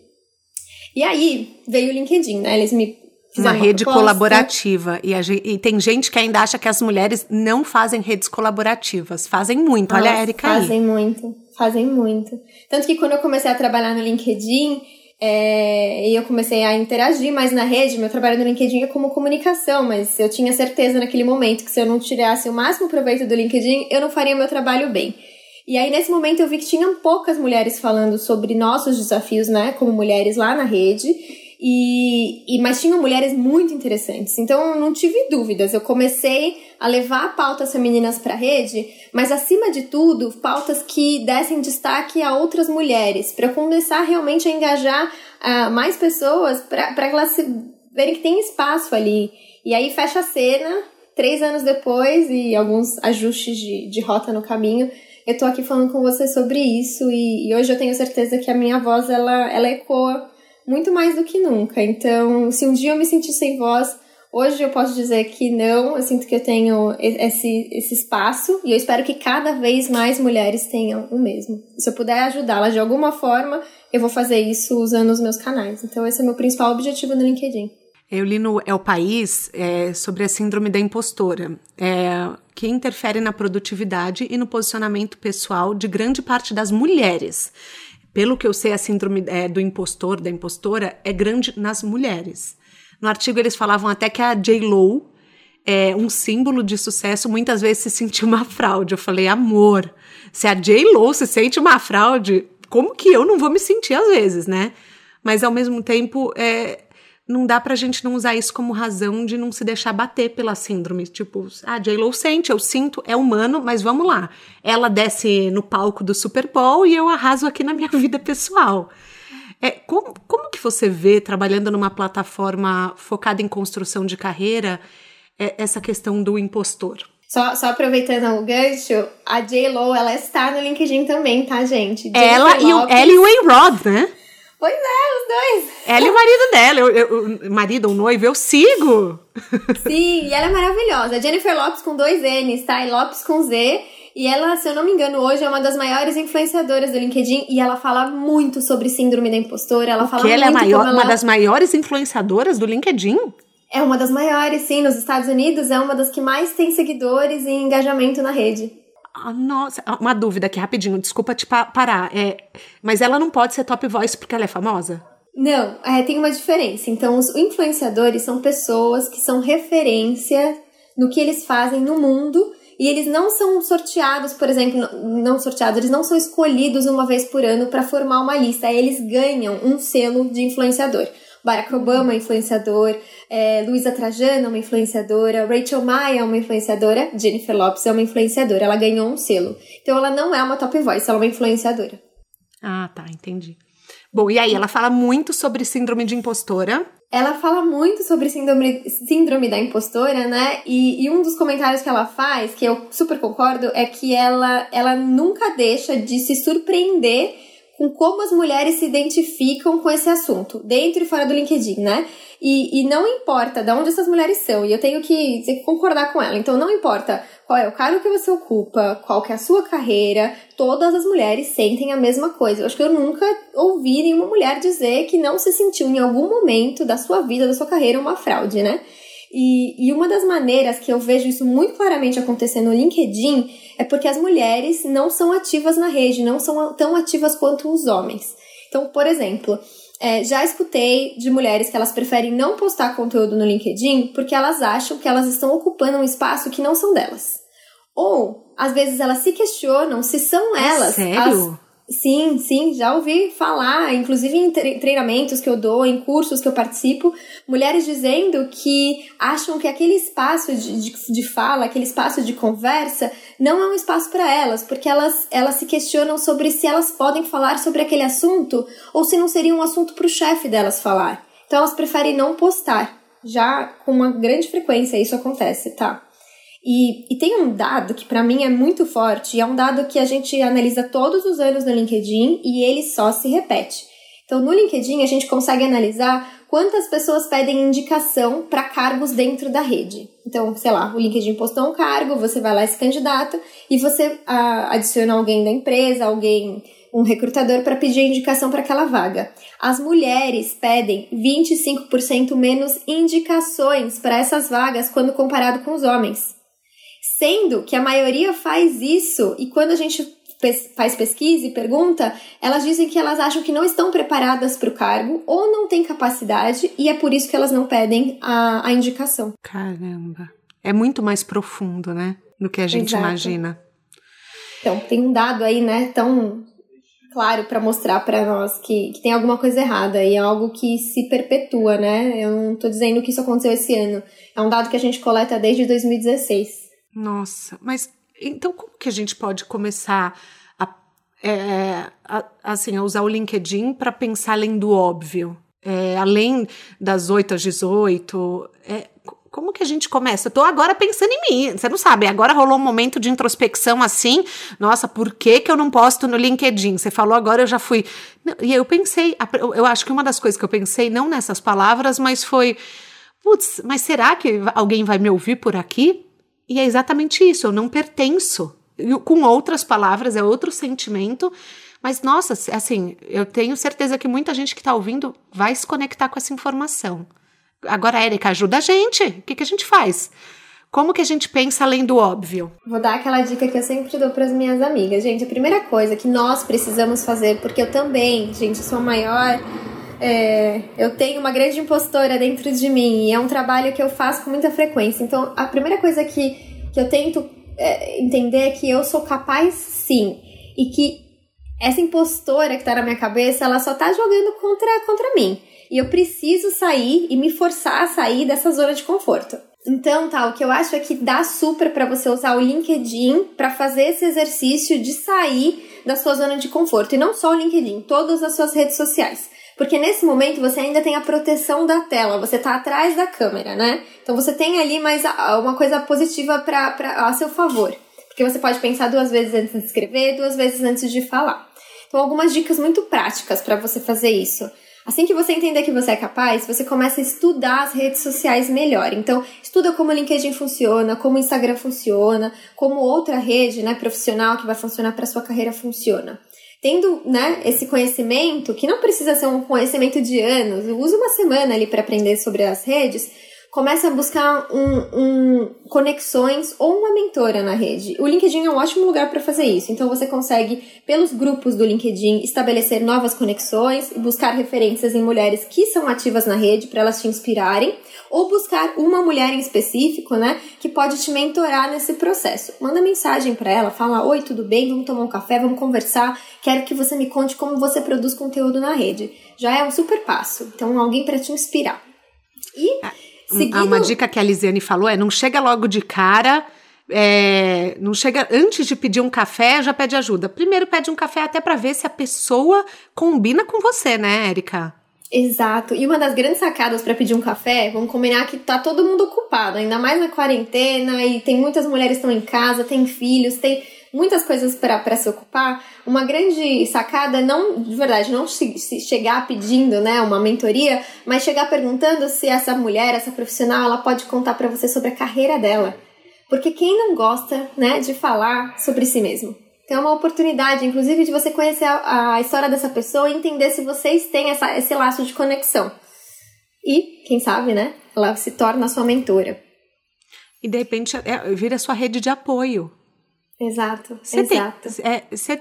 E aí veio o LinkedIn, né? Eles me uma rede proposta. colaborativa. E, a, e, tem gente que ainda acha que as mulheres não fazem redes colaborativas. Fazem muito. Olha a Erika aí. Fazem muito. Fazem muito. Tanto que quando eu comecei a trabalhar no LinkedIn, é, e eu comecei a interagir mais na rede, meu trabalho no LinkedIn é como comunicação, mas eu tinha certeza naquele momento que se eu não tirasse o máximo proveito do LinkedIn, eu não faria meu trabalho bem. E aí, nesse momento, eu vi que tinham poucas mulheres falando sobre nossos desafios, né, como mulheres lá na rede. E, e mas tinham mulheres muito interessantes. Então não tive dúvidas. Eu comecei a levar pautas femininas para a rede, mas acima de tudo, pautas que dessem destaque a outras mulheres, para começar realmente a engajar uh, mais pessoas para elas verem que tem espaço ali. E aí fecha a cena, três anos depois e alguns ajustes de, de rota no caminho. Eu tô aqui falando com você sobre isso e, e hoje eu tenho certeza que a minha voz ela, ela ecoa muito mais do que nunca. Então, se um dia eu me sentir sem voz, hoje eu posso dizer que não, eu sinto que eu tenho esse, esse espaço e eu espero que cada vez mais mulheres tenham o mesmo. Se eu puder ajudá-las de alguma forma, eu vou fazer isso usando os meus canais. Então, esse é o meu principal objetivo no LinkedIn. Eu li no É o País é, sobre a síndrome da impostora, é, que interfere na produtividade e no posicionamento pessoal de grande parte das mulheres pelo que eu sei, a síndrome é, do impostor, da impostora, é grande nas mulheres. No artigo eles falavam até que a J-Lo é um símbolo de sucesso, muitas vezes se sentiu uma fraude. Eu falei, amor, se a J-Lo se sente uma fraude, como que eu não vou me sentir às vezes, né? Mas ao mesmo tempo, é, não dá pra gente não usar isso como razão de não se deixar bater pela síndrome. Tipo, a ah, J-Lo sente, eu sinto, é humano, mas vamos lá. Ela desce no palco do Super Bowl e eu arraso aqui na minha vida pessoal. É, como, como que você vê, trabalhando numa plataforma focada em construção de carreira, é, essa questão do impostor? Só, só aproveitando o gancho, a J-Lo, ela está no LinkedIn também, tá, gente? ela e, o, ela e o A-Rod, né? Pois é, os dois. Ela e o marido dela, eu, eu, o marido ou noivo, eu sigo. Sim, e ela é maravilhosa. Jennifer Lopes com dois N's, tá? E Lopes com Z. E ela, se eu não me engano, hoje é uma das maiores influenciadoras do LinkedIn e ela fala muito sobre síndrome da impostora. Ela fala que ela é maior, ela... uma das maiores influenciadoras do LinkedIn? É uma das maiores, sim. Nos Estados Unidos é uma das que mais tem seguidores e engajamento na rede. Ah, nossa, ah, uma dúvida aqui rapidinho, desculpa te parar. É, mas ela não pode ser top voice porque ela é famosa? Não, é, tem uma diferença. Então, os influenciadores são pessoas que são referência no que eles fazem no mundo e eles não são sorteados, por exemplo, não sorteados, eles não são escolhidos uma vez por ano para formar uma lista, eles ganham um selo de influenciador. Barack Obama é influenciador, é, Luísa Trajano é uma influenciadora, Rachel Maia é uma influenciadora, Jennifer Lopes é uma influenciadora. Ela ganhou um selo. Então ela não é uma top voice, ela é uma influenciadora. Ah, tá, entendi. Bom, e aí, ela fala muito sobre síndrome de impostora. Ela fala muito sobre síndrome, síndrome da impostora, né? E, e, um dos comentários que ela faz, que eu super concordo, é que ela, ela nunca deixa de se surpreender com como as mulheres se identificam com esse assunto, dentro e fora do LinkedIn, né? E, e não importa de onde essas mulheres são, e eu tenho que, que concordar com ela. Então, não importa qual é o cargo que você ocupa, qual que é a sua carreira, todas as mulheres sentem a mesma coisa. Eu acho que eu nunca ouvi nenhuma mulher dizer que não se sentiu em algum momento da sua vida, da sua carreira, uma fraude, né? E, e uma das maneiras que eu vejo isso muito claramente acontecer no LinkedIn é porque as mulheres não são ativas na rede, não são tão ativas quanto os homens. Então, por exemplo, é, já escutei de mulheres que elas preferem não postar conteúdo no LinkedIn porque elas acham que elas estão ocupando um espaço que não são delas. Ou, às vezes, elas se questionam se são elas. As... Sim, sim, já ouvi falar, inclusive em treinamentos que eu dou, em cursos que eu participo, mulheres dizendo que acham que aquele espaço de, de, de fala, aquele espaço de conversa, não é um espaço para elas, porque elas, elas se questionam sobre se elas podem falar sobre aquele assunto ou se não seria um assunto para o chefe delas falar. Então elas preferem não postar. Já com uma grande frequência isso acontece, tá? E, e tem um dado que para mim é muito forte, e é um dado que a gente analisa todos os anos no LinkedIn e ele só se repete. Então, no LinkedIn, a gente consegue analisar quantas pessoas pedem indicação para cargos dentro da rede. Então, sei lá, o LinkedIn postou um cargo, você vai lá se candidata e você ah, adiciona alguém da empresa, alguém, um recrutador para pedir indicação para aquela vaga. As mulheres pedem 25% menos indicações para essas vagas quando comparado com os homens. Sendo que a maioria faz isso e quando a gente faz pesquisa e pergunta, elas dizem que elas acham que não estão preparadas para o cargo ou não têm capacidade e é por isso que elas não pedem a, a indicação. Caramba. É muito mais profundo, né? Do que a gente Exato. imagina. Então, tem um dado aí, né, tão claro para mostrar para nós que, que tem alguma coisa errada e é algo que se perpetua, né? Eu não estou dizendo que isso aconteceu esse ano. É um dado que a gente coleta desde 2016. Nossa, mas então como que a gente pode começar a, é, a assim, a usar o LinkedIn para pensar além do óbvio? É, além das 8 às 18, é, como que a gente começa? Eu tô agora pensando em mim, você não sabe, agora rolou um momento de introspecção assim, nossa, por que que eu não posto no LinkedIn? Você falou agora, eu já fui... E eu pensei, eu acho que uma das coisas que eu pensei, não nessas palavras, mas foi, putz, mas será que alguém vai me ouvir por aqui? E é exatamente isso, eu não pertenço. Com outras palavras, é outro sentimento. Mas, nossa, assim, eu tenho certeza que muita gente que está ouvindo vai se conectar com essa informação. Agora, Érica, ajuda a gente. O que, que a gente faz? Como que a gente pensa além do óbvio? Vou dar aquela dica que eu sempre dou para as minhas amigas. Gente, a primeira coisa que nós precisamos fazer, porque eu também, gente, sou a maior é, eu tenho uma grande impostora dentro de mim e é um trabalho que eu faço com muita frequência. Então, a primeira coisa que, que eu tento é, entender é que eu sou capaz sim e que essa impostora que tá na minha cabeça, ela só tá jogando contra, contra mim. E eu preciso sair e me forçar a sair dessa zona de conforto. Então, tá, o que eu acho é que dá super para você usar o LinkedIn para fazer esse exercício de sair da sua zona de conforto. E não só o LinkedIn, todas as suas redes sociais. Porque nesse momento você ainda tem a proteção da tela, você está atrás da câmera, né? Então você tem ali mais uma coisa positiva pra, pra, a seu favor. Porque você pode pensar duas vezes antes de escrever, duas vezes antes de falar. Então, algumas dicas muito práticas para você fazer isso. Assim que você entender que você é capaz, você começa a estudar as redes sociais melhor. Então, estuda como o LinkedIn funciona, como o Instagram funciona, como outra rede né, profissional que vai funcionar para sua carreira funciona tendo né, esse conhecimento, que não precisa ser um conhecimento de anos, usa uma semana ali para aprender sobre as redes, começa a buscar um, um, conexões ou uma mentora na rede. O LinkedIn é um ótimo lugar para fazer isso. Então você consegue, pelos grupos do LinkedIn, estabelecer novas conexões, buscar referências em mulheres que são ativas na rede para elas te inspirarem, ou buscar uma mulher em específico, né, que pode te mentorar nesse processo. Manda mensagem para ela, fala: "Oi, tudo bem? Vamos tomar um café, vamos conversar. Quero que você me conte como você produz conteúdo na rede". Já é um super passo. Então, alguém para te inspirar. E Seguindo... Uma dica que a Lisiane falou é: não chega logo de cara. É, não chega antes de pedir um café, já pede ajuda. Primeiro pede um café até para ver se a pessoa combina com você, né, Érica? Exato. E uma das grandes sacadas para pedir um café, vamos combinar que tá todo mundo ocupado, ainda mais na quarentena e tem muitas mulheres que estão em casa, tem filhos, tem muitas coisas para se ocupar, uma grande sacada não, de verdade, não se, se chegar pedindo, né, uma mentoria, mas chegar perguntando se essa mulher, essa profissional, ela pode contar para você sobre a carreira dela. Porque quem não gosta, né, de falar sobre si mesmo? Então é uma oportunidade, inclusive, de você conhecer a, a história dessa pessoa e entender se vocês têm essa, esse laço de conexão. E, quem sabe, né, ela se torna sua mentora. E de repente é, vira sua rede de apoio. Exato, você exato. Tem, é, você,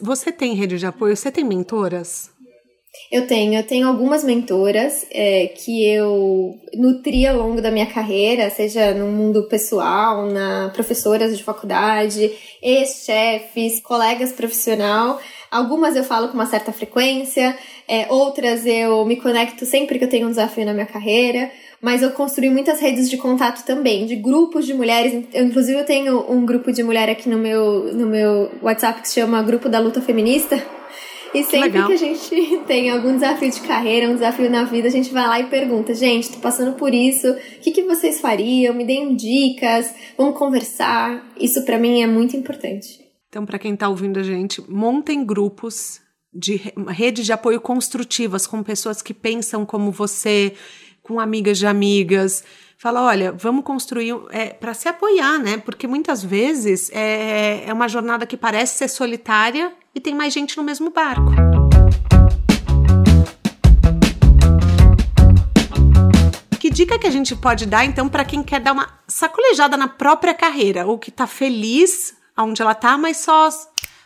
você tem rede de apoio? Você tem mentoras? Eu tenho, eu tenho algumas mentoras é, que eu nutri ao longo da minha carreira, seja no mundo pessoal, na professoras de faculdade, ex-chefes, colegas profissional, Algumas eu falo com uma certa frequência, é, outras eu me conecto sempre que eu tenho um desafio na minha carreira, mas eu construí muitas redes de contato também, de grupos de mulheres. Eu, inclusive, eu tenho um grupo de mulher aqui no meu, no meu WhatsApp que se chama Grupo da Luta Feminista. E sempre que, que a gente tem algum desafio de carreira, um desafio na vida, a gente vai lá e pergunta: gente, tô passando por isso, o que, que vocês fariam? Me deem dicas, vamos conversar. Isso para mim é muito importante. Então, para quem está ouvindo a gente, montem grupos de rede de apoio construtivas com pessoas que pensam como você, com amigas de amigas. Fala, olha, vamos construir é, para se apoiar, né? Porque muitas vezes é, é uma jornada que parece ser solitária e tem mais gente no mesmo barco. Que dica que a gente pode dar então para quem quer dar uma sacolejada na própria carreira ou que está feliz onde ela tá, mas só,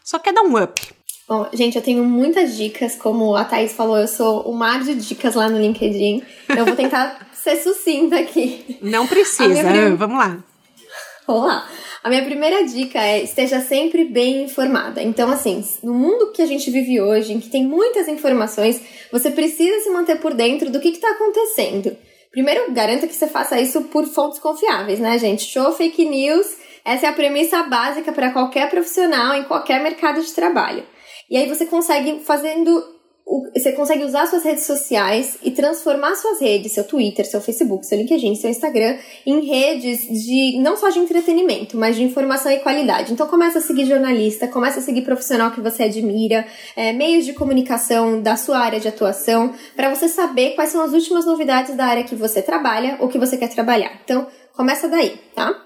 só quer dar um up. Bom, gente, eu tenho muitas dicas, como a Thaís falou, eu sou um mar de dicas lá no LinkedIn. Eu vou tentar ser sucinta aqui. Não precisa, prim... vamos lá. Vamos lá. A minha primeira dica é esteja sempre bem informada. Então, assim, no mundo que a gente vive hoje, em que tem muitas informações, você precisa se manter por dentro do que está acontecendo. Primeiro, garanta que você faça isso por fontes confiáveis, né, gente? Show fake news essa é a premissa básica para qualquer profissional em qualquer mercado de trabalho. E aí você consegue fazendo você consegue usar suas redes sociais e transformar suas redes, seu Twitter, seu Facebook, seu LinkedIn, seu Instagram, em redes de não só de entretenimento, mas de informação e qualidade. Então começa a seguir jornalista, começa a seguir profissional que você admira, é, meios de comunicação da sua área de atuação, para você saber quais são as últimas novidades da área que você trabalha ou que você quer trabalhar. Então começa daí, tá?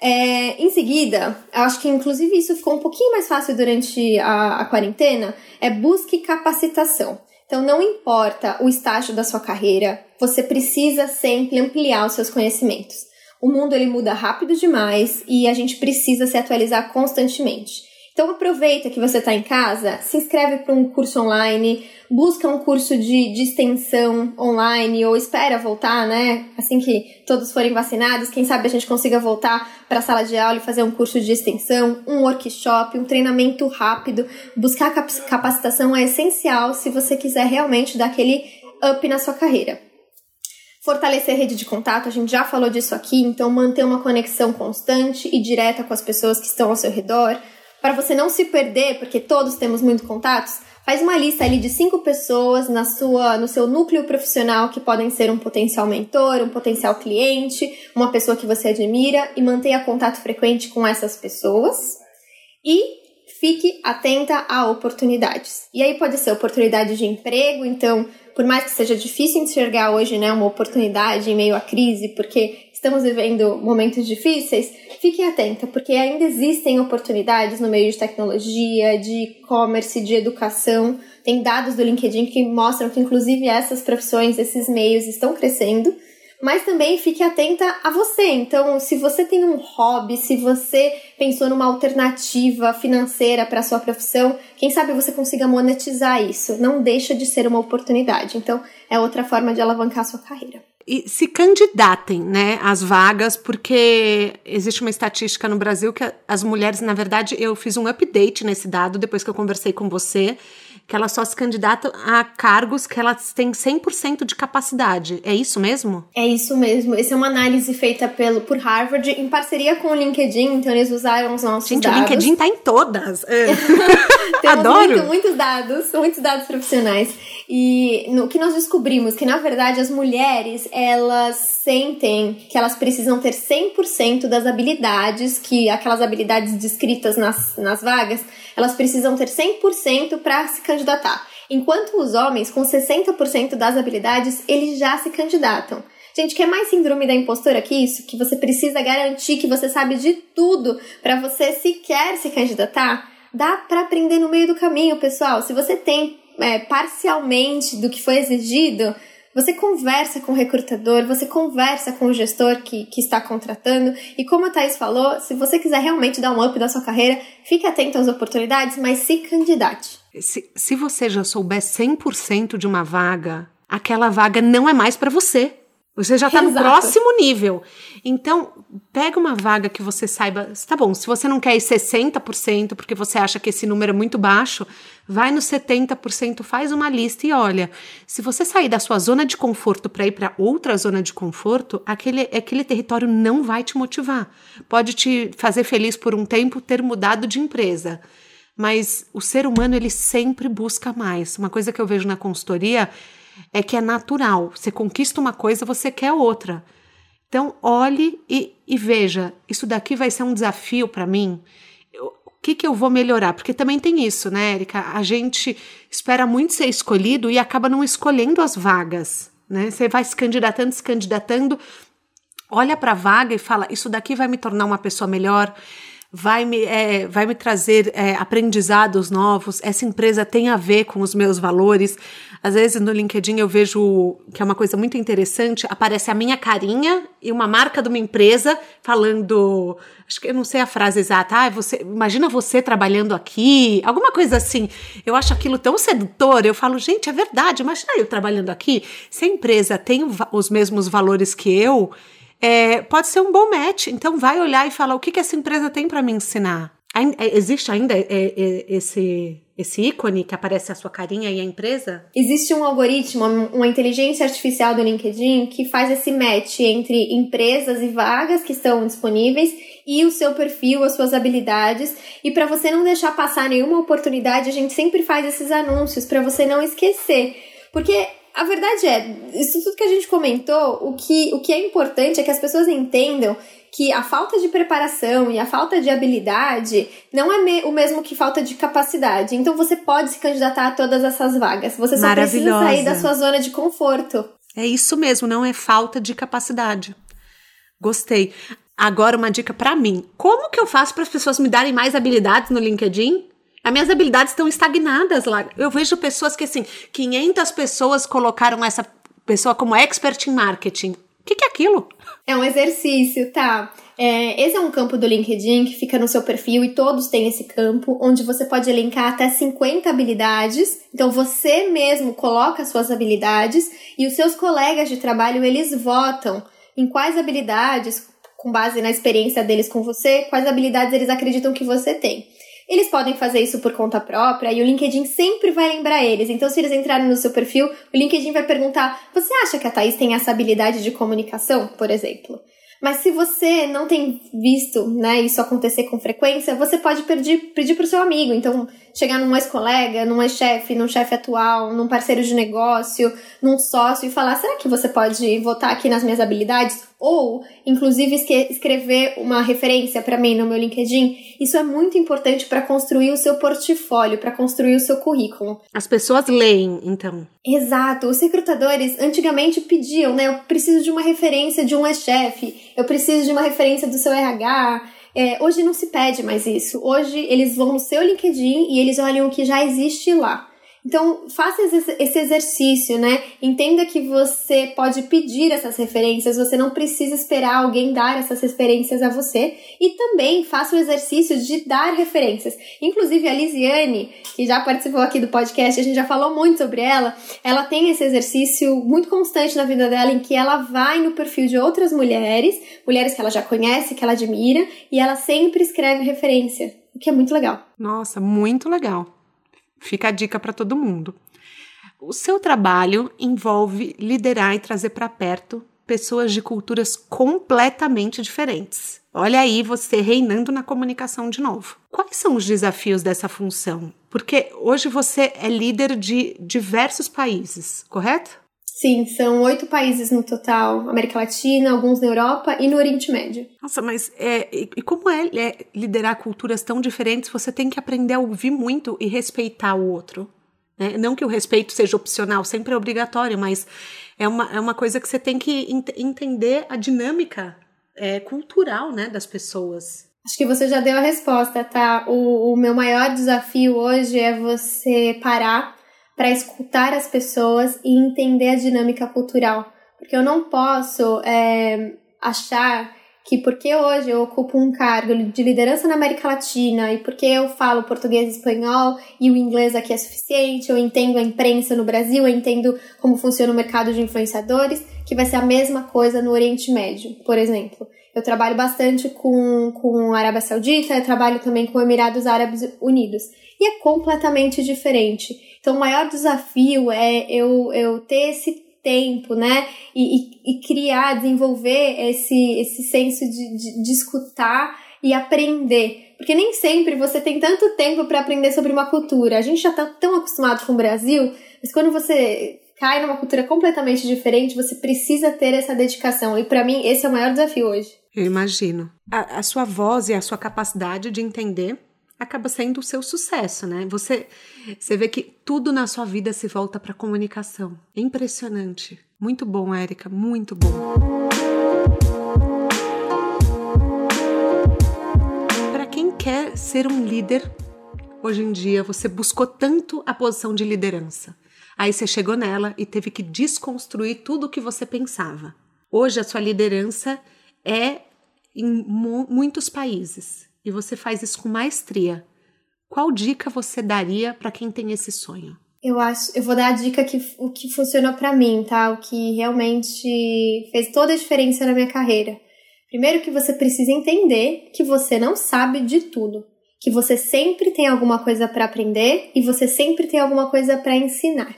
É, em seguida, acho que inclusive isso ficou um pouquinho mais fácil durante a, a quarentena, é busque capacitação. Então, não importa o estágio da sua carreira, você precisa sempre ampliar os seus conhecimentos. O mundo ele muda rápido demais e a gente precisa se atualizar constantemente. Então aproveita que você está em casa, se inscreve para um curso online, busca um curso de, de extensão online ou espera voltar, né? Assim que todos forem vacinados, quem sabe a gente consiga voltar para a sala de aula e fazer um curso de extensão, um workshop, um treinamento rápido. Buscar capacitação é essencial se você quiser realmente dar aquele up na sua carreira. Fortalecer a rede de contato, a gente já falou disso aqui, então manter uma conexão constante e direta com as pessoas que estão ao seu redor para você não se perder, porque todos temos muitos contatos, faz uma lista ali de cinco pessoas na sua, no seu núcleo profissional que podem ser um potencial mentor, um potencial cliente, uma pessoa que você admira e mantenha contato frequente com essas pessoas. E fique atenta a oportunidades. E aí pode ser oportunidade de emprego, então, por mais que seja difícil enxergar hoje, né, uma oportunidade em meio à crise, porque estamos vivendo momentos difíceis, fique atenta, porque ainda existem oportunidades no meio de tecnologia, de e-commerce, de educação. Tem dados do LinkedIn que mostram que, inclusive, essas profissões, esses meios estão crescendo. Mas também fique atenta a você. Então, se você tem um hobby, se você pensou numa alternativa financeira para sua profissão, quem sabe você consiga monetizar isso. Não deixa de ser uma oportunidade. Então, é outra forma de alavancar a sua carreira e se candidatem, né, às vagas, porque existe uma estatística no Brasil que as mulheres, na verdade, eu fiz um update nesse dado depois que eu conversei com você, que elas só se candidatam a cargos que elas têm 100% de capacidade. É isso mesmo? É isso mesmo. Essa é uma análise feita pelo, por Harvard em parceria com o LinkedIn, então eles usaram os nossos Gente, dados. Gente, o LinkedIn tá em todas. É. Adoro. Muito, muitos dados, muitos dados profissionais. E no que nós descobrimos que, na verdade, as mulheres, elas sentem que elas precisam ter 100% das habilidades, que aquelas habilidades descritas nas, nas vagas, elas precisam ter 100% para se candidatar. Enquanto os homens, com 60% das habilidades, eles já se candidatam. Gente, quer mais síndrome da impostora que isso? Que você precisa garantir que você sabe de tudo para você sequer se candidatar? Dá para aprender no meio do caminho, pessoal. Se você tem é, parcialmente do que foi exigido, você conversa com o recrutador, você conversa com o gestor que, que está contratando. E como a Thais falou, se você quiser realmente dar um up na sua carreira, fique atento às oportunidades, mas se candidate. Se, se você já souber 100% de uma vaga, aquela vaga não é mais para você. Você já está no próximo nível. Então, pega uma vaga que você saiba. Tá bom, se você não quer ir 60%, porque você acha que esse número é muito baixo, vai no 70%, faz uma lista e olha. Se você sair da sua zona de conforto para ir para outra zona de conforto, aquele, aquele território não vai te motivar. Pode te fazer feliz por um tempo ter mudado de empresa. Mas o ser humano, ele sempre busca mais. Uma coisa que eu vejo na consultoria é que é natural. Você conquista uma coisa, você quer outra. Então, olhe e, e veja: isso daqui vai ser um desafio para mim. o que, que eu vou melhorar? Porque também tem isso, né, Erika? A gente espera muito ser escolhido e acaba não escolhendo as vagas. Né? Você vai se candidatando, se candidatando, olha para a vaga e fala: Isso daqui vai me tornar uma pessoa melhor vai me, é, vai me trazer é, aprendizados novos, essa empresa tem a ver com os meus valores. Às vezes no LinkedIn eu vejo que é uma coisa muito interessante, aparece a minha carinha e uma marca de uma empresa falando, acho que eu não sei a frase exata, ah, você, imagina você trabalhando aqui, alguma coisa assim. Eu acho aquilo tão sedutor, eu falo, gente, é verdade, imagina eu trabalhando aqui, se a empresa tem os mesmos valores que eu, é, pode ser um bom match. Então vai olhar e falar o que, que essa empresa tem para me ensinar. É, existe ainda é, é, esse, esse ícone que aparece a sua carinha e a empresa? Existe um algoritmo, uma inteligência artificial do LinkedIn que faz esse match entre empresas e vagas que estão disponíveis e o seu perfil, as suas habilidades. E para você não deixar passar nenhuma oportunidade, a gente sempre faz esses anúncios para você não esquecer. Porque a verdade é, isso tudo que a gente comentou, o que, o que é importante é que as pessoas entendam que a falta de preparação e a falta de habilidade não é me o mesmo que falta de capacidade. Então você pode se candidatar a todas essas vagas. Você só precisa sair da sua zona de conforto. É isso mesmo, não é falta de capacidade. Gostei. Agora uma dica para mim. Como que eu faço para as pessoas me darem mais habilidades no LinkedIn? As minhas habilidades estão estagnadas lá. Eu vejo pessoas que, assim, 500 pessoas colocaram essa pessoa como expert em marketing. O que, que é aquilo? É um exercício, tá? É, esse é um campo do LinkedIn que fica no seu perfil e todos têm esse campo, onde você pode elencar até 50 habilidades. Então você mesmo coloca suas habilidades e os seus colegas de trabalho eles votam em quais habilidades, com base na experiência deles com você, quais habilidades eles acreditam que você tem. Eles podem fazer isso por conta própria e o LinkedIn sempre vai lembrar eles. Então, se eles entrarem no seu perfil, o LinkedIn vai perguntar: Você acha que a Thaís tem essa habilidade de comunicação, por exemplo? Mas se você não tem visto né, isso acontecer com frequência, você pode pedir, pedir para o seu amigo. Então, chegar num ex-colega, num ex-chefe, num chefe atual, num parceiro de negócio, num sócio e falar: será que você pode votar aqui nas minhas habilidades? Ou, inclusive, escrever uma referência para mim no meu LinkedIn. Isso é muito importante para construir o seu portfólio, para construir o seu currículo. As pessoas leem, então. Exato. Os recrutadores antigamente pediam, né? Eu preciso de uma referência de um ex-chefe, eu preciso de uma referência do seu RH. É, hoje não se pede mais isso. Hoje eles vão no seu LinkedIn e eles olham o que já existe lá. Então, faça esse exercício, né? Entenda que você pode pedir essas referências, você não precisa esperar alguém dar essas referências a você. E também faça o exercício de dar referências. Inclusive, a Lisiane, que já participou aqui do podcast, a gente já falou muito sobre ela, ela tem esse exercício muito constante na vida dela, em que ela vai no perfil de outras mulheres, mulheres que ela já conhece, que ela admira, e ela sempre escreve referência, o que é muito legal. Nossa, muito legal. Fica a dica para todo mundo. O seu trabalho envolve liderar e trazer para perto pessoas de culturas completamente diferentes. Olha aí você reinando na comunicação de novo. Quais são os desafios dessa função? Porque hoje você é líder de diversos países, correto? Sim, são oito países no total, América Latina, alguns na Europa e no Oriente Médio. Nossa, mas é, e como é, é liderar culturas tão diferentes? Você tem que aprender a ouvir muito e respeitar o outro. Né? Não que o respeito seja opcional, sempre é obrigatório, mas é uma, é uma coisa que você tem que ent entender a dinâmica é, cultural né, das pessoas. Acho que você já deu a resposta, tá? O, o meu maior desafio hoje é você parar para escutar as pessoas e entender a dinâmica cultural. Porque eu não posso é, achar que porque hoje eu ocupo um cargo de liderança na América Latina e porque eu falo português e espanhol e o inglês aqui é suficiente, eu entendo a imprensa no Brasil, eu entendo como funciona o mercado de influenciadores, que vai ser a mesma coisa no Oriente Médio, por exemplo. Eu trabalho bastante com, com a Arábia Saudita, eu trabalho também com Emirados Árabes Unidos. E é completamente diferente. Então, o maior desafio é eu, eu ter esse tempo, né? E, e, e criar, desenvolver esse, esse senso de, de, de escutar e aprender. Porque nem sempre você tem tanto tempo para aprender sobre uma cultura. A gente já está tão acostumado com o Brasil, mas quando você cai numa cultura completamente diferente, você precisa ter essa dedicação. E para mim, esse é o maior desafio hoje. Eu imagino. A, a sua voz e a sua capacidade de entender acaba sendo o seu sucesso, né? Você, você vê que tudo na sua vida se volta para comunicação. É impressionante. Muito bom, Érica, muito bom. Para quem quer ser um líder, hoje em dia você buscou tanto a posição de liderança. Aí você chegou nela e teve que desconstruir tudo o que você pensava. Hoje a sua liderança é em muitos países e você faz isso com maestria. Qual dica você daria para quem tem esse sonho? Eu acho, eu vou dar a dica que o que funcionou para mim, tá? O que realmente fez toda a diferença na minha carreira. Primeiro que você precisa entender que você não sabe de tudo, que você sempre tem alguma coisa para aprender e você sempre tem alguma coisa para ensinar.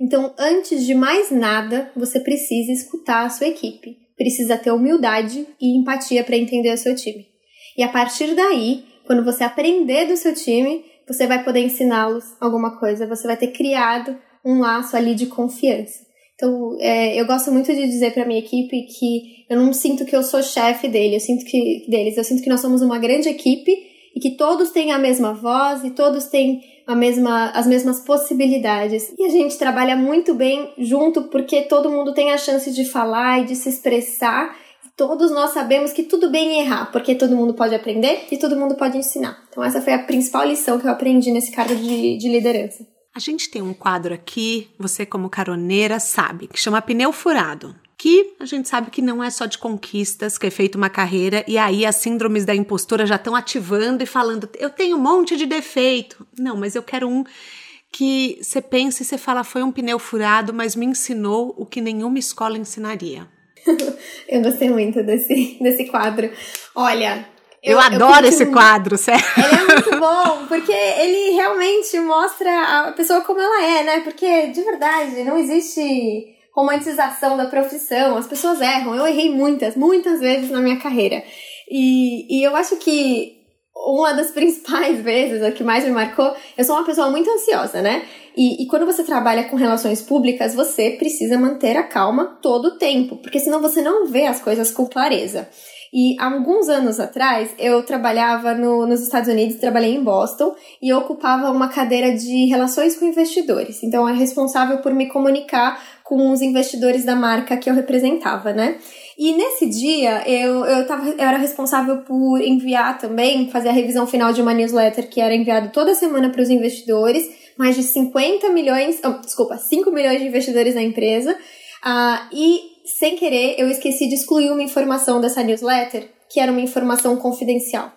Então, antes de mais nada, você precisa escutar a sua equipe, precisa ter humildade e empatia para entender o seu time. E a partir daí, quando você aprender do seu time, você vai poder ensiná-los alguma coisa, você vai ter criado um laço ali de confiança. Então, é, eu gosto muito de dizer para minha equipe que eu não sinto que eu sou chefe dele, eu sinto que deles, eu sinto que nós somos uma grande equipe e que todos têm a mesma voz e todos têm a mesma, as mesmas possibilidades. E a gente trabalha muito bem junto porque todo mundo tem a chance de falar e de se expressar todos nós sabemos que tudo bem errar, porque todo mundo pode aprender e todo mundo pode ensinar. Então, essa foi a principal lição que eu aprendi nesse cargo de, de liderança. A gente tem um quadro aqui, você como caroneira sabe, que chama Pneu Furado. Que a gente sabe que não é só de conquistas que é feita uma carreira e aí as síndromes da impostura já estão ativando e falando: eu tenho um monte de defeito. Não, mas eu quero um que você pensa e você fala: foi um pneu furado, mas me ensinou o que nenhuma escola ensinaria. eu gostei muito desse, desse quadro. Olha. Eu, eu adoro eu esse quadro, sério. Ele é muito bom, porque ele realmente mostra a pessoa como ela é, né? Porque, de verdade, não existe romantização da profissão. As pessoas erram. Eu errei muitas, muitas vezes na minha carreira. E, e eu acho que uma das principais vezes, a que mais me marcou, eu sou uma pessoa muito ansiosa, né? E, e, quando você trabalha com relações públicas, você precisa manter a calma todo o tempo, porque senão você não vê as coisas com clareza. E há alguns anos atrás, eu trabalhava no, nos Estados Unidos, trabalhei em Boston, e eu ocupava uma cadeira de relações com investidores. Então, era responsável por me comunicar com os investidores da marca que eu representava, né? E nesse dia, eu, eu, tava, eu era responsável por enviar também, fazer a revisão final de uma newsletter que era enviado toda semana para os investidores, mais de 50 milhões, oh, desculpa, 5 milhões de investidores na empresa. Uh, e, sem querer, eu esqueci de excluir uma informação dessa newsletter, que era uma informação confidencial.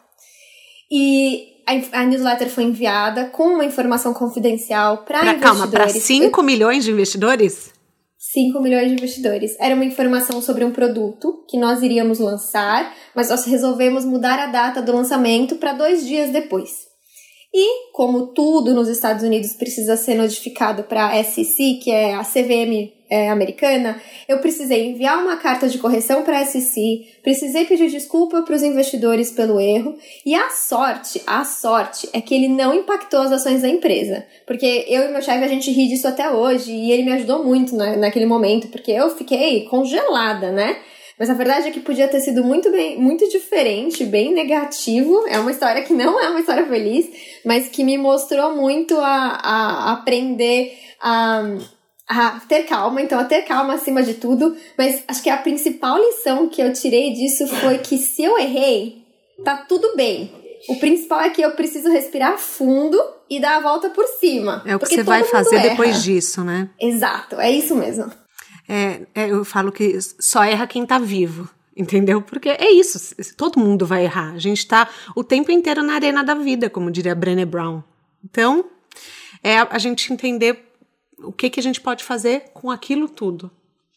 E a, a newsletter foi enviada com uma informação confidencial para investidores. Calma, para 5 milhões de investidores? 5 milhões de investidores. Era uma informação sobre um produto que nós iríamos lançar, mas nós resolvemos mudar a data do lançamento para dois dias depois. E, como tudo nos Estados Unidos precisa ser notificado para a SEC, que é a CVM é, americana, eu precisei enviar uma carta de correção para a SEC, precisei pedir desculpa para os investidores pelo erro, e a sorte, a sorte é que ele não impactou as ações da empresa. Porque eu e meu chefe, a gente ri disso até hoje, e ele me ajudou muito na, naquele momento, porque eu fiquei congelada, né? Mas a verdade é que podia ter sido muito bem, muito diferente, bem negativo. É uma história que não é uma história feliz, mas que me mostrou muito a, a aprender a, a ter calma, então a ter calma acima de tudo. Mas acho que a principal lição que eu tirei disso foi que se eu errei, tá tudo bem. O principal é que eu preciso respirar fundo e dar a volta por cima. É o que você vai fazer erra. depois disso, né? Exato, é isso mesmo. É, é, eu falo que só erra quem tá vivo. Entendeu? Porque é isso, todo mundo vai errar. A gente está o tempo inteiro na arena da vida, como diria Brené Brown. Então, é a, a gente entender o que, que a gente pode fazer com aquilo tudo.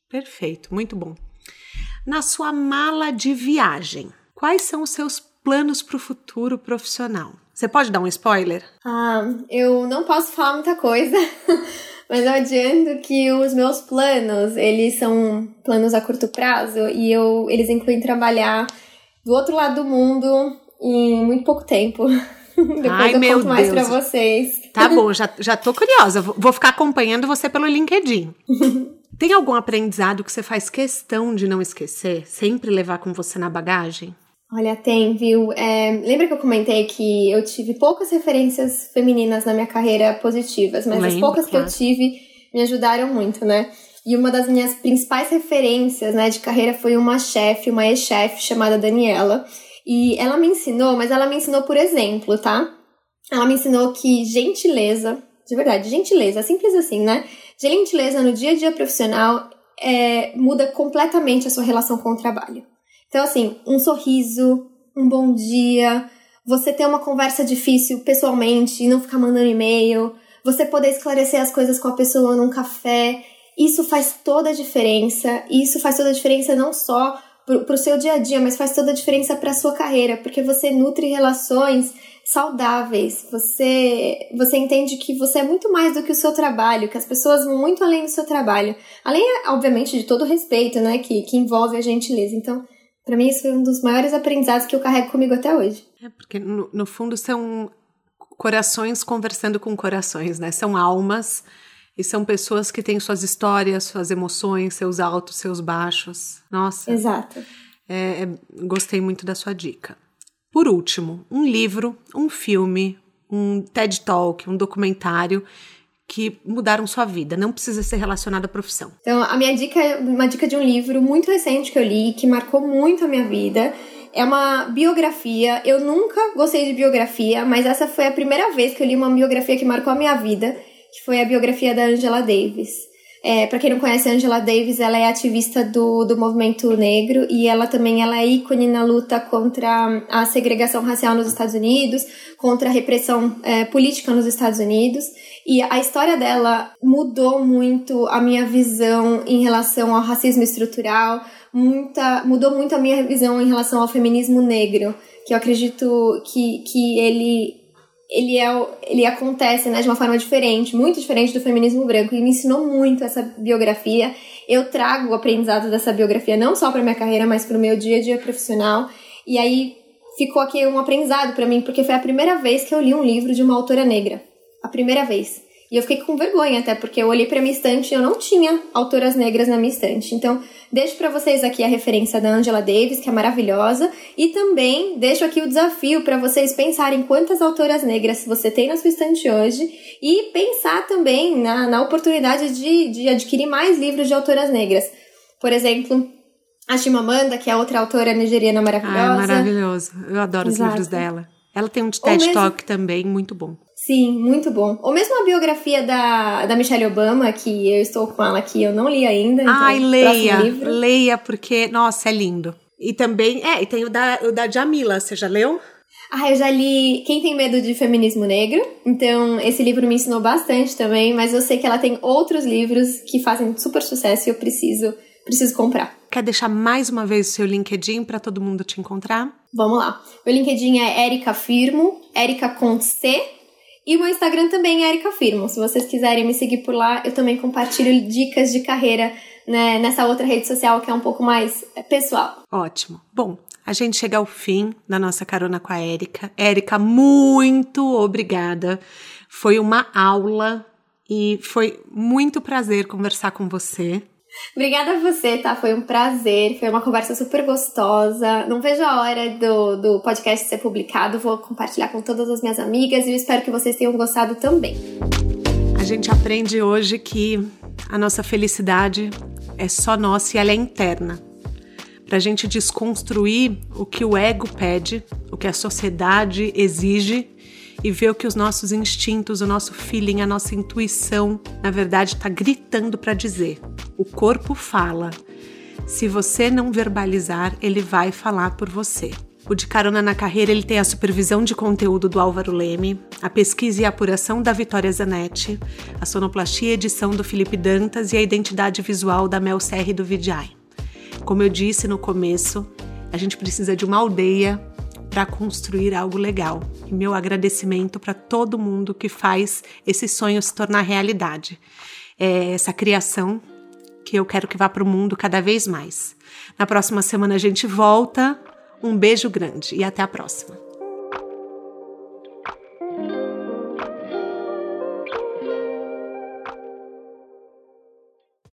Perfeito, muito bom. Na sua mala de viagem, quais são os seus planos para o futuro profissional? Você pode dar um spoiler? Ah, eu não posso falar muita coisa, mas eu adianto que os meus planos, eles são planos a curto prazo e eu, eles incluem trabalhar do outro lado do mundo em muito pouco tempo. Depois Ai, eu meu conto mais Deus. pra vocês. Tá bom, já, já tô curiosa. Vou ficar acompanhando você pelo LinkedIn. Tem algum aprendizado que você faz questão de não esquecer? Sempre levar com você na bagagem? Olha, tem, viu? É, lembra que eu comentei que eu tive poucas referências femininas na minha carreira positivas, mas Lembro, as poucas claro. que eu tive me ajudaram muito, né? E uma das minhas principais referências né, de carreira foi uma chefe, uma ex-chefe chamada Daniela. E ela me ensinou, mas ela me ensinou por exemplo, tá? Ela me ensinou que gentileza, de verdade, gentileza, simples assim, né? Gentileza no dia a dia profissional é, muda completamente a sua relação com o trabalho. Então, assim, um sorriso, um bom dia, você ter uma conversa difícil pessoalmente e não ficar mandando e-mail, você poder esclarecer as coisas com a pessoa num café, isso faz toda a diferença. E isso faz toda a diferença não só para o seu dia a dia, mas faz toda a diferença para a sua carreira, porque você nutre relações saudáveis. Você você entende que você é muito mais do que o seu trabalho, que as pessoas vão muito além do seu trabalho. Além, obviamente, de todo o respeito, né, que, que envolve a gentileza. Então, para mim, isso foi um dos maiores aprendizados que eu carrego comigo até hoje. É, porque no, no fundo são corações conversando com corações, né? São almas e são pessoas que têm suas histórias, suas emoções, seus altos, seus baixos. Nossa. Exato. É, é, gostei muito da sua dica. Por último, um livro, um filme, um TED Talk, um documentário que mudaram sua vida. Não precisa ser relacionado à profissão. Então, a minha dica é uma dica de um livro muito recente que eu li, que marcou muito a minha vida. É uma biografia. Eu nunca gostei de biografia, mas essa foi a primeira vez que eu li uma biografia que marcou a minha vida, que foi a biografia da Angela Davis. É, para quem não conhece a Angela Davis, ela é ativista do, do movimento negro e ela também ela é ícone na luta contra a segregação racial nos Estados Unidos, contra a repressão é, política nos Estados Unidos. E a história dela mudou muito a minha visão em relação ao racismo estrutural, muita, mudou muito a minha visão em relação ao feminismo negro, que eu acredito que, que ele ele, é, ele acontece né, de uma forma diferente, muito diferente do feminismo branco, e me ensinou muito essa biografia. Eu trago o aprendizado dessa biografia não só para minha carreira, mas para o meu dia a dia profissional. E aí ficou aqui um aprendizado para mim, porque foi a primeira vez que eu li um livro de uma autora negra. A primeira vez. E eu fiquei com vergonha até, porque eu olhei para minha estante e eu não tinha autoras negras na minha estante. Então, deixo para vocês aqui a referência da Angela Davis, que é maravilhosa, e também deixo aqui o desafio para vocês pensarem quantas autoras negras você tem na sua estante hoje e pensar também na, na oportunidade de, de adquirir mais livros de autoras negras. Por exemplo, a Chimamanda, que é outra autora nigeriana maravilhosa. Ah, maravilhoso. Eu adoro Exato. os livros dela. Ela tem um TED mesmo... Talk também, muito bom. Sim, muito bom. Ou mesmo a biografia da, da Michelle Obama, que eu estou com ela aqui, eu não li ainda. Então, Ai, leia, leia, porque, nossa, é lindo. E também, é, e tem o da, o da Jamila, você já leu? Ah, eu já li Quem Tem Medo de Feminismo Negro, então esse livro me ensinou bastante também, mas eu sei que ela tem outros livros que fazem super sucesso e eu preciso, preciso comprar. Quer deixar mais uma vez o seu LinkedIn para todo mundo te encontrar? Vamos lá. Meu LinkedIn é Erika Firmo, Erika com C, e o meu Instagram também é Erika Firmo. Se vocês quiserem me seguir por lá, eu também compartilho dicas de carreira né, nessa outra rede social que é um pouco mais é, pessoal. Ótimo. Bom, a gente chega ao fim da nossa carona com a Érica. Érica, muito obrigada. Foi uma aula e foi muito prazer conversar com você. Obrigada a você, tá? Foi um prazer, foi uma conversa super gostosa. Não vejo a hora do, do podcast ser publicado, vou compartilhar com todas as minhas amigas e eu espero que vocês tenham gostado também. A gente aprende hoje que a nossa felicidade é só nossa e ela é interna. Para a gente desconstruir o que o ego pede, o que a sociedade exige e ver o que os nossos instintos, o nosso feeling, a nossa intuição, na verdade, está gritando para dizer. O corpo fala. Se você não verbalizar, ele vai falar por você. O De Carona na Carreira ele tem a supervisão de conteúdo do Álvaro Leme, a pesquisa e apuração da Vitória Zanetti, a sonoplastia e edição do Felipe Dantas e a identidade visual da Mel Serri do Vidiai. Como eu disse no começo, a gente precisa de uma aldeia para construir algo legal. E meu agradecimento para todo mundo que faz esse sonho se tornar realidade. É essa criação que eu quero que vá para o mundo cada vez mais. Na próxima semana a gente volta. Um beijo grande e até a próxima.